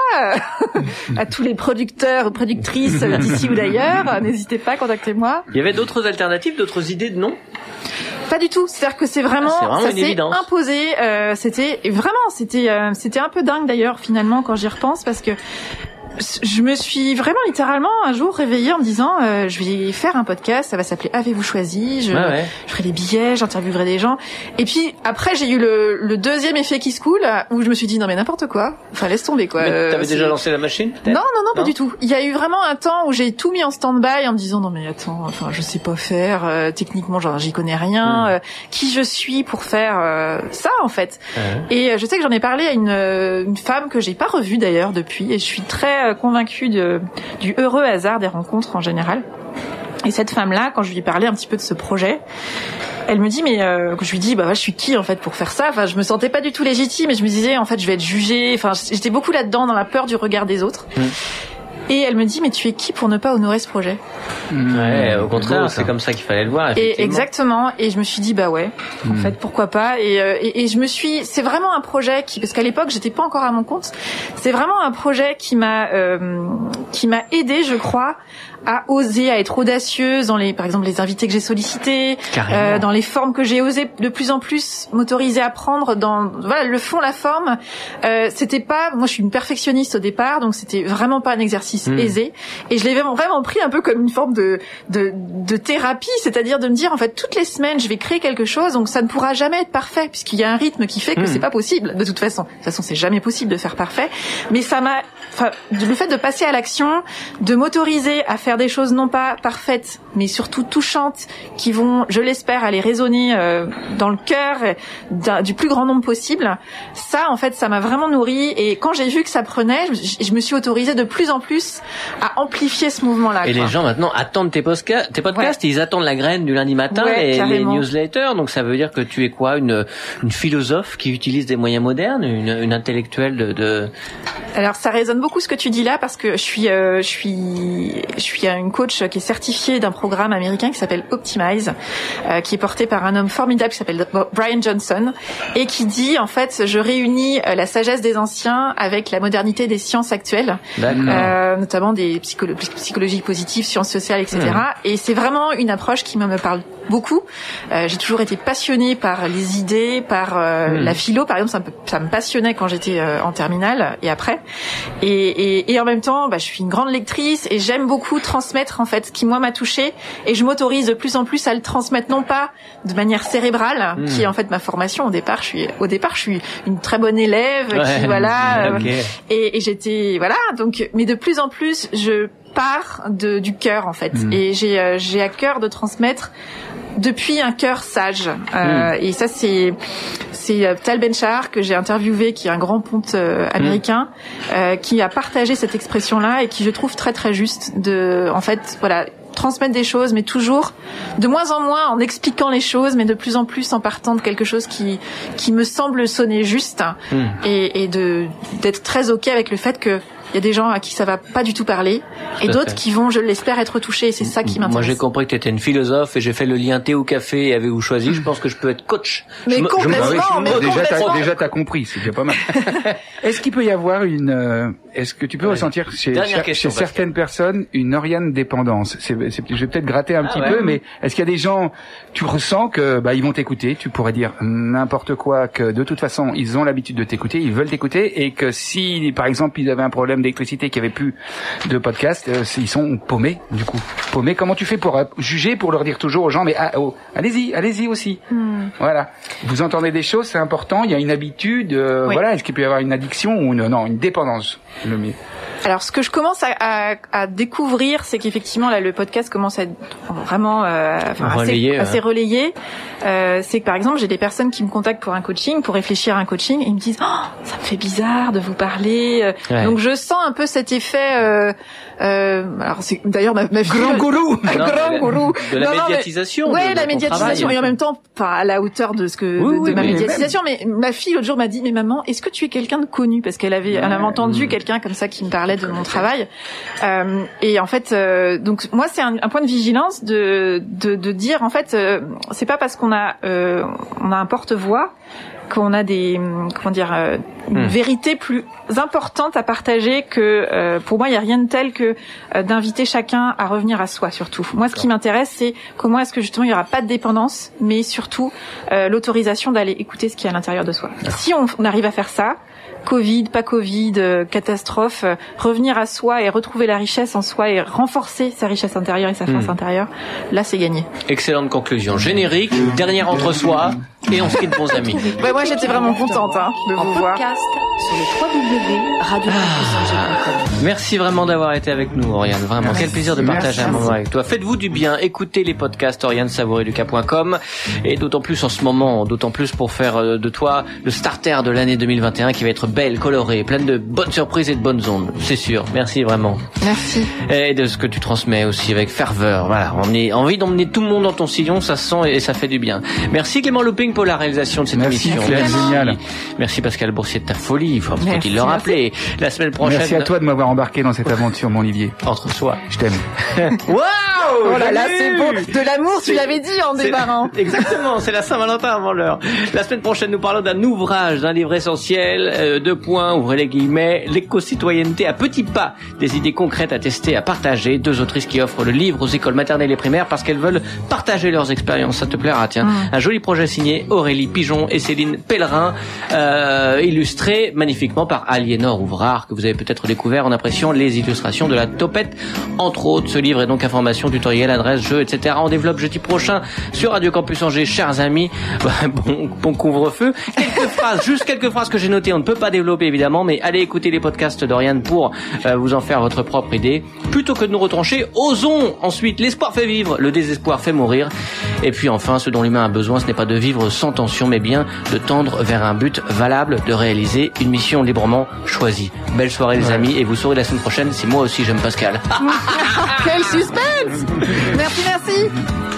[LAUGHS] à tous les producteurs, productrices [LAUGHS] d'ici ou d'ailleurs. N'hésitez pas, contactez-moi.
Il y avait d'autres alternatives, d'autres idées de noms
Pas du tout. C'est-à-dire que c'est vraiment,
Ah, vraiment
ça s'est imposé. Euh, c'était vraiment, c'était, euh, c'était un peu dingue d'ailleurs finalement quand j'y repense parce que je me suis vraiment littéralement un jour réveillée en me disant, euh, je vais faire un podcast, ça va s'appeler Avez-vous choisi? Je,
Ouais, ouais.
je ferai des billets, j'interviewerai des gens. Et puis après, j'ai eu le, le deuxième effet qui se coule où je me suis dit non mais n'importe quoi. Enfin laisse tomber quoi. Euh,
T'avais déjà lancé la machine peut-être?
Non, non, non, pas
Non?
du tout. Il y a eu vraiment un temps où j'ai tout mis en stand-by en me disant non mais attends, enfin je sais pas faire, euh, techniquement genre j'y connais rien, euh, qui je suis pour faire euh, ça en fait.
Ouais.
Et euh, je sais que j'en ai parlé à une, une femme que j'ai pas revue d'ailleurs depuis et je suis très euh, convaincue du heureux hasard des rencontres en général. Et cette femme-là, quand je lui ai parlé un petit peu de ce projet, elle me dit mais euh, je lui dis bah je suis qui en fait pour faire ça? Enfin je me sentais pas du tout légitime et je me disais en fait je vais être jugée enfin j'étais beaucoup là-dedans dans la peur du regard des autres
Mm.
Et elle me dit mais tu es qui pour ne pas honorer ce projet
Ouais, au contraire, c'est comme ça qu'il fallait le voir.
et exactement. Et je me suis dit bah ouais en
Mm.
fait pourquoi pas. Et, euh, et, et je me suis c'est vraiment un projet qui parce qu'à l'époque j'étais pas encore à mon compte. C'est vraiment un projet qui m'a euh, qui m'a aidé je crois à oser, à être audacieuse dans les, par exemple, les invités que j'ai sollicités, euh, dans les formes que j'ai osé de plus en plus m'autoriser à prendre dans, voilà, le fond, la forme. Euh, c'était pas, moi, je suis une perfectionniste au départ, donc c'était vraiment pas un exercice
Hmm.
aisé. Et je l'ai vraiment, pris un peu comme une forme de, de, de thérapie, c'est-à-dire de me dire, en fait, toutes les semaines, je vais créer quelque chose, donc ça ne pourra jamais être parfait, puisqu'il y a un rythme qui fait que
Hmm.
c'est pas possible, de toute façon. De toute façon, c'est jamais possible de faire parfait. Mais ça m'a, enfin, le fait de passer à l'action, de m'autoriser à faire des choses non pas parfaites, mais surtout touchantes, qui vont, je l'espère, aller résonner euh, dans le cœur du plus grand nombre possible. Ça, en fait, ça m'a vraiment nourri. Et quand j'ai vu que ça prenait, je, je me suis autorisée de plus en plus à amplifier ce mouvement-là.
Et
quoi.
les gens maintenant attendent tes, podcasts, ils attendent la graine du lundi matin,
Ouais,
les, newsletters. Donc ça veut dire que tu es quoi, une, une philosophe qui utilise des moyens modernes, une, une intellectuelle de, de...
Alors ça résonne beaucoup ce que tu dis là parce que je suis euh, je suis je suis une coach qui est certifiée d'un programme américain qui s'appelle Optimize, euh, qui est porté par un homme formidable qui s'appelle Brian Johnson et qui dit en fait je réunis euh, la sagesse des anciens avec la modernité des sciences actuelles, euh, notamment des psycholo psychologies positives, sciences sociales, etc. Et c'est vraiment une approche qui me, parle beaucoup. Euh, J'ai toujours été passionnée par les idées, par euh,
Hmm.
la philo, par exemple, ça me, ça me passionnait quand j'étais euh, en terminale et après. Et, et, et en même temps, bah, je suis une grande lectrice et j'aime beaucoup transmettre en fait ce qui moi m'a touchée et je m'autorise de plus en plus à le transmettre non pas de manière cérébrale,
Hmm.
qui est en fait ma formation au départ. Je suis au départ, je suis une très bonne élève
Ouais.
qui voilà. [LAUGHS] euh, et j'étais voilà donc mais de plus en plus je pars de, du cœur en fait.
Mm.
et j'ai euh, j'ai à cœur de transmettre depuis un cœur sage. Euh, et ça c'est c'est euh, Tal Ben-Shahar que j'ai interviewé qui est un grand ponte euh, américain euh, qui a partagé cette expression là et qui je trouve très très juste de en fait voilà transmettre des choses mais toujours de moins en moins en expliquant les choses mais de plus en plus en partant de quelque chose qui qui me semble sonner juste et, et de d'être très ok avec le fait que il y a des gens à qui ça va pas du tout parler et d'autres qui vont, je l'espère, être touchés. C'est ça qui
Moi,
m'intéresse.
j'ai compris que tu étais une philosophe et j'ai fait le lien thé ou café et avez-vous choisi. Je pense que je peux être coach.
Mais
Je me- je me-
complètement,
oui,
mais
déjà,
complètement.
t'as, déjà, t'as compris, c'est déjà pas mal. [LAUGHS] Est-ce qu'il peut y avoir une, euh, est-ce que tu peux
Ouais.
ressentir chez,
Dernière
chez-
question,
chez certaines personnes une Oriane dépendance? C'est- Je vais peut-être gratter un
Ah
petit
ouais.
peu, mais est-ce qu'il y a des gens, tu ressens que, bah, ils vont t'écouter, tu pourrais dire n'importe quoi, que de toute façon, ils ont l'habitude de t'écouter, ils veulent t'écouter, et que si, par exemple, ils avaient un problème d'électricité, qu'il n'y avait plus de podcast, euh, ils sont paumés, du coup. Paumés. Comment tu fais pour euh, juger, pour leur dire toujours aux gens, mais ah, oh, allez-y, allez-y aussi.
Hmm.
Voilà. Vous entendez des choses, c'est important. Il y a une habitude. euh,
Oui.
Voilà. Est-ce qu'il peut y avoir une addiction ou une, non, une dépendance le mieux?
Alors, ce que je commence à, à, à découvrir, c'est qu'effectivement, là, le podcast commence à être vraiment euh, enfin, assez,
Relayé,
assez relayé. Euh, c'est que, par exemple, j'ai des personnes qui me contactent pour un coaching, pour réfléchir à un coaching, et ils me disent oh, « ça me fait bizarre de vous parler
Ouais.
Donc, je sens un peu cet effet... Euh, euh, alors, c'est d'ailleurs ma, ma fille...
Grand gourou.
Non,
Grand
de [LAUGHS] la-
gourou.
De la
Non, non, mais-
médiatisation. De
la médiatisation
travail.
et en même temps, enfin à la hauteur de ce que
Oui,
de,
oui,
de ma
mais
médiatisation. Mais ma fille l'autre jour m'a dit, mais maman, est-ce que tu es quelqu'un de connu? Parce qu'elle avait, elle avait entendu quelqu'un comme ça qui me parlait de mon travail. Euh, et en fait, euh, donc moi c'est un, un point de vigilance de de, de dire en fait, euh, c'est pas parce qu'on a euh, on a un porte-voix qu'on a des comment dire euh, une
Hmm.
vérité plus importante à partager que euh, pour moi il y a rien de tel que euh, d'inviter chacun à revenir à soi surtout. Moi ce qui m'intéresse c'est comment est-ce que justement il y aura pas de dépendance mais surtout euh, l'autorisation d'aller écouter ce qui est à l'intérieur de soi. Si on, on arrive à faire ça, Covid, pas Covid, euh, catastrophe, euh, revenir à soi et retrouver la richesse en soi et renforcer sa richesse intérieure et sa force
Hmm.
intérieure, là c'est gagné.
Excellente conclusion. Générique, dernière entre soi et on se quitte bons amis.
Ouais, [LAUGHS] moi j'étais vraiment contente hein, de vous voir.
podcast sur le www.radiocampusangers.com.
Merci vraiment d'avoir été avec nous, Oriane. Vraiment, quel plaisir de partager un moment avec toi. Faites-vous du bien, écoutez les podcasts orianesavoureducas.com et d'autant plus en ce moment, d'autant plus pour faire euh, de toi le starter de l'année 2021 qui va être belle, colorée, pleine de bonnes surprises et de bonnes ondes. C'est sûr. Merci vraiment.
Merci.
Et de ce que tu transmets aussi avec ferveur. Voilà, on est envie d'emmener tout le monde dans ton sillon, ça se sent et ça fait du bien. Merci Clément Looping pour la réalisation de cette
Merci,
émission.
Clément. Génial.
Merci Pascal Boursier de ta folie, il faut,
Merci,
le rappeler. La semaine prochaine,
Merci à toi de m'avoir embarqué dans cette aventure, mon Olivier.
entre soi.
Je t'aime. [LAUGHS]
Waouh
Oh là là, c'est bon. De l'amour, tu l'avais dit en débarrant. [LAUGHS]
Exactement, c'est la Saint-Valentin avant l'heure. La semaine prochaine, nous parlons d'un ouvrage, d'un livre essentiel, euh, deux points, ouvrez les guillemets, l'éco-citoyenneté à petits pas, des idées concrètes à tester, à partager, deux autrices qui offrent le livre aux écoles maternelles et primaires parce qu'elles veulent partager leurs expériences. Ça te plaira, tiens. Un joli projet signé Aurélie Pigeon et Céline Pellerin, euh, magnifiquement par Aliénor Ouvrard, que vous avez peut-être découvert en appréciant les illustrations de la topette, entre autres. Ce livre est donc information, tutoriel, adresse, jeu, etc. On développe jeudi prochain sur Radio Campus Angers, chers amis. [LAUGHS] Bon, bon couvre-feu. Quelques phrases, juste quelques phrases que j'ai notées. On ne peut pas développer évidemment, mais allez écouter les podcasts d'Oriane pour euh, vous en faire votre propre idée. Plutôt que de nous retrancher, osons ensuite. L'espoir fait vivre, le désespoir fait mourir. Et puis enfin, ce dont l'humain a besoin, ce n'est pas de vivre sans tension, mais bien de tendre vers un but valable, de réaliser une mission librement choisie. Belle soirée les amis, et vous saurez la semaine prochaine si moi aussi j'aime Pascal. [LAUGHS]
Quel suspense Merci, merci.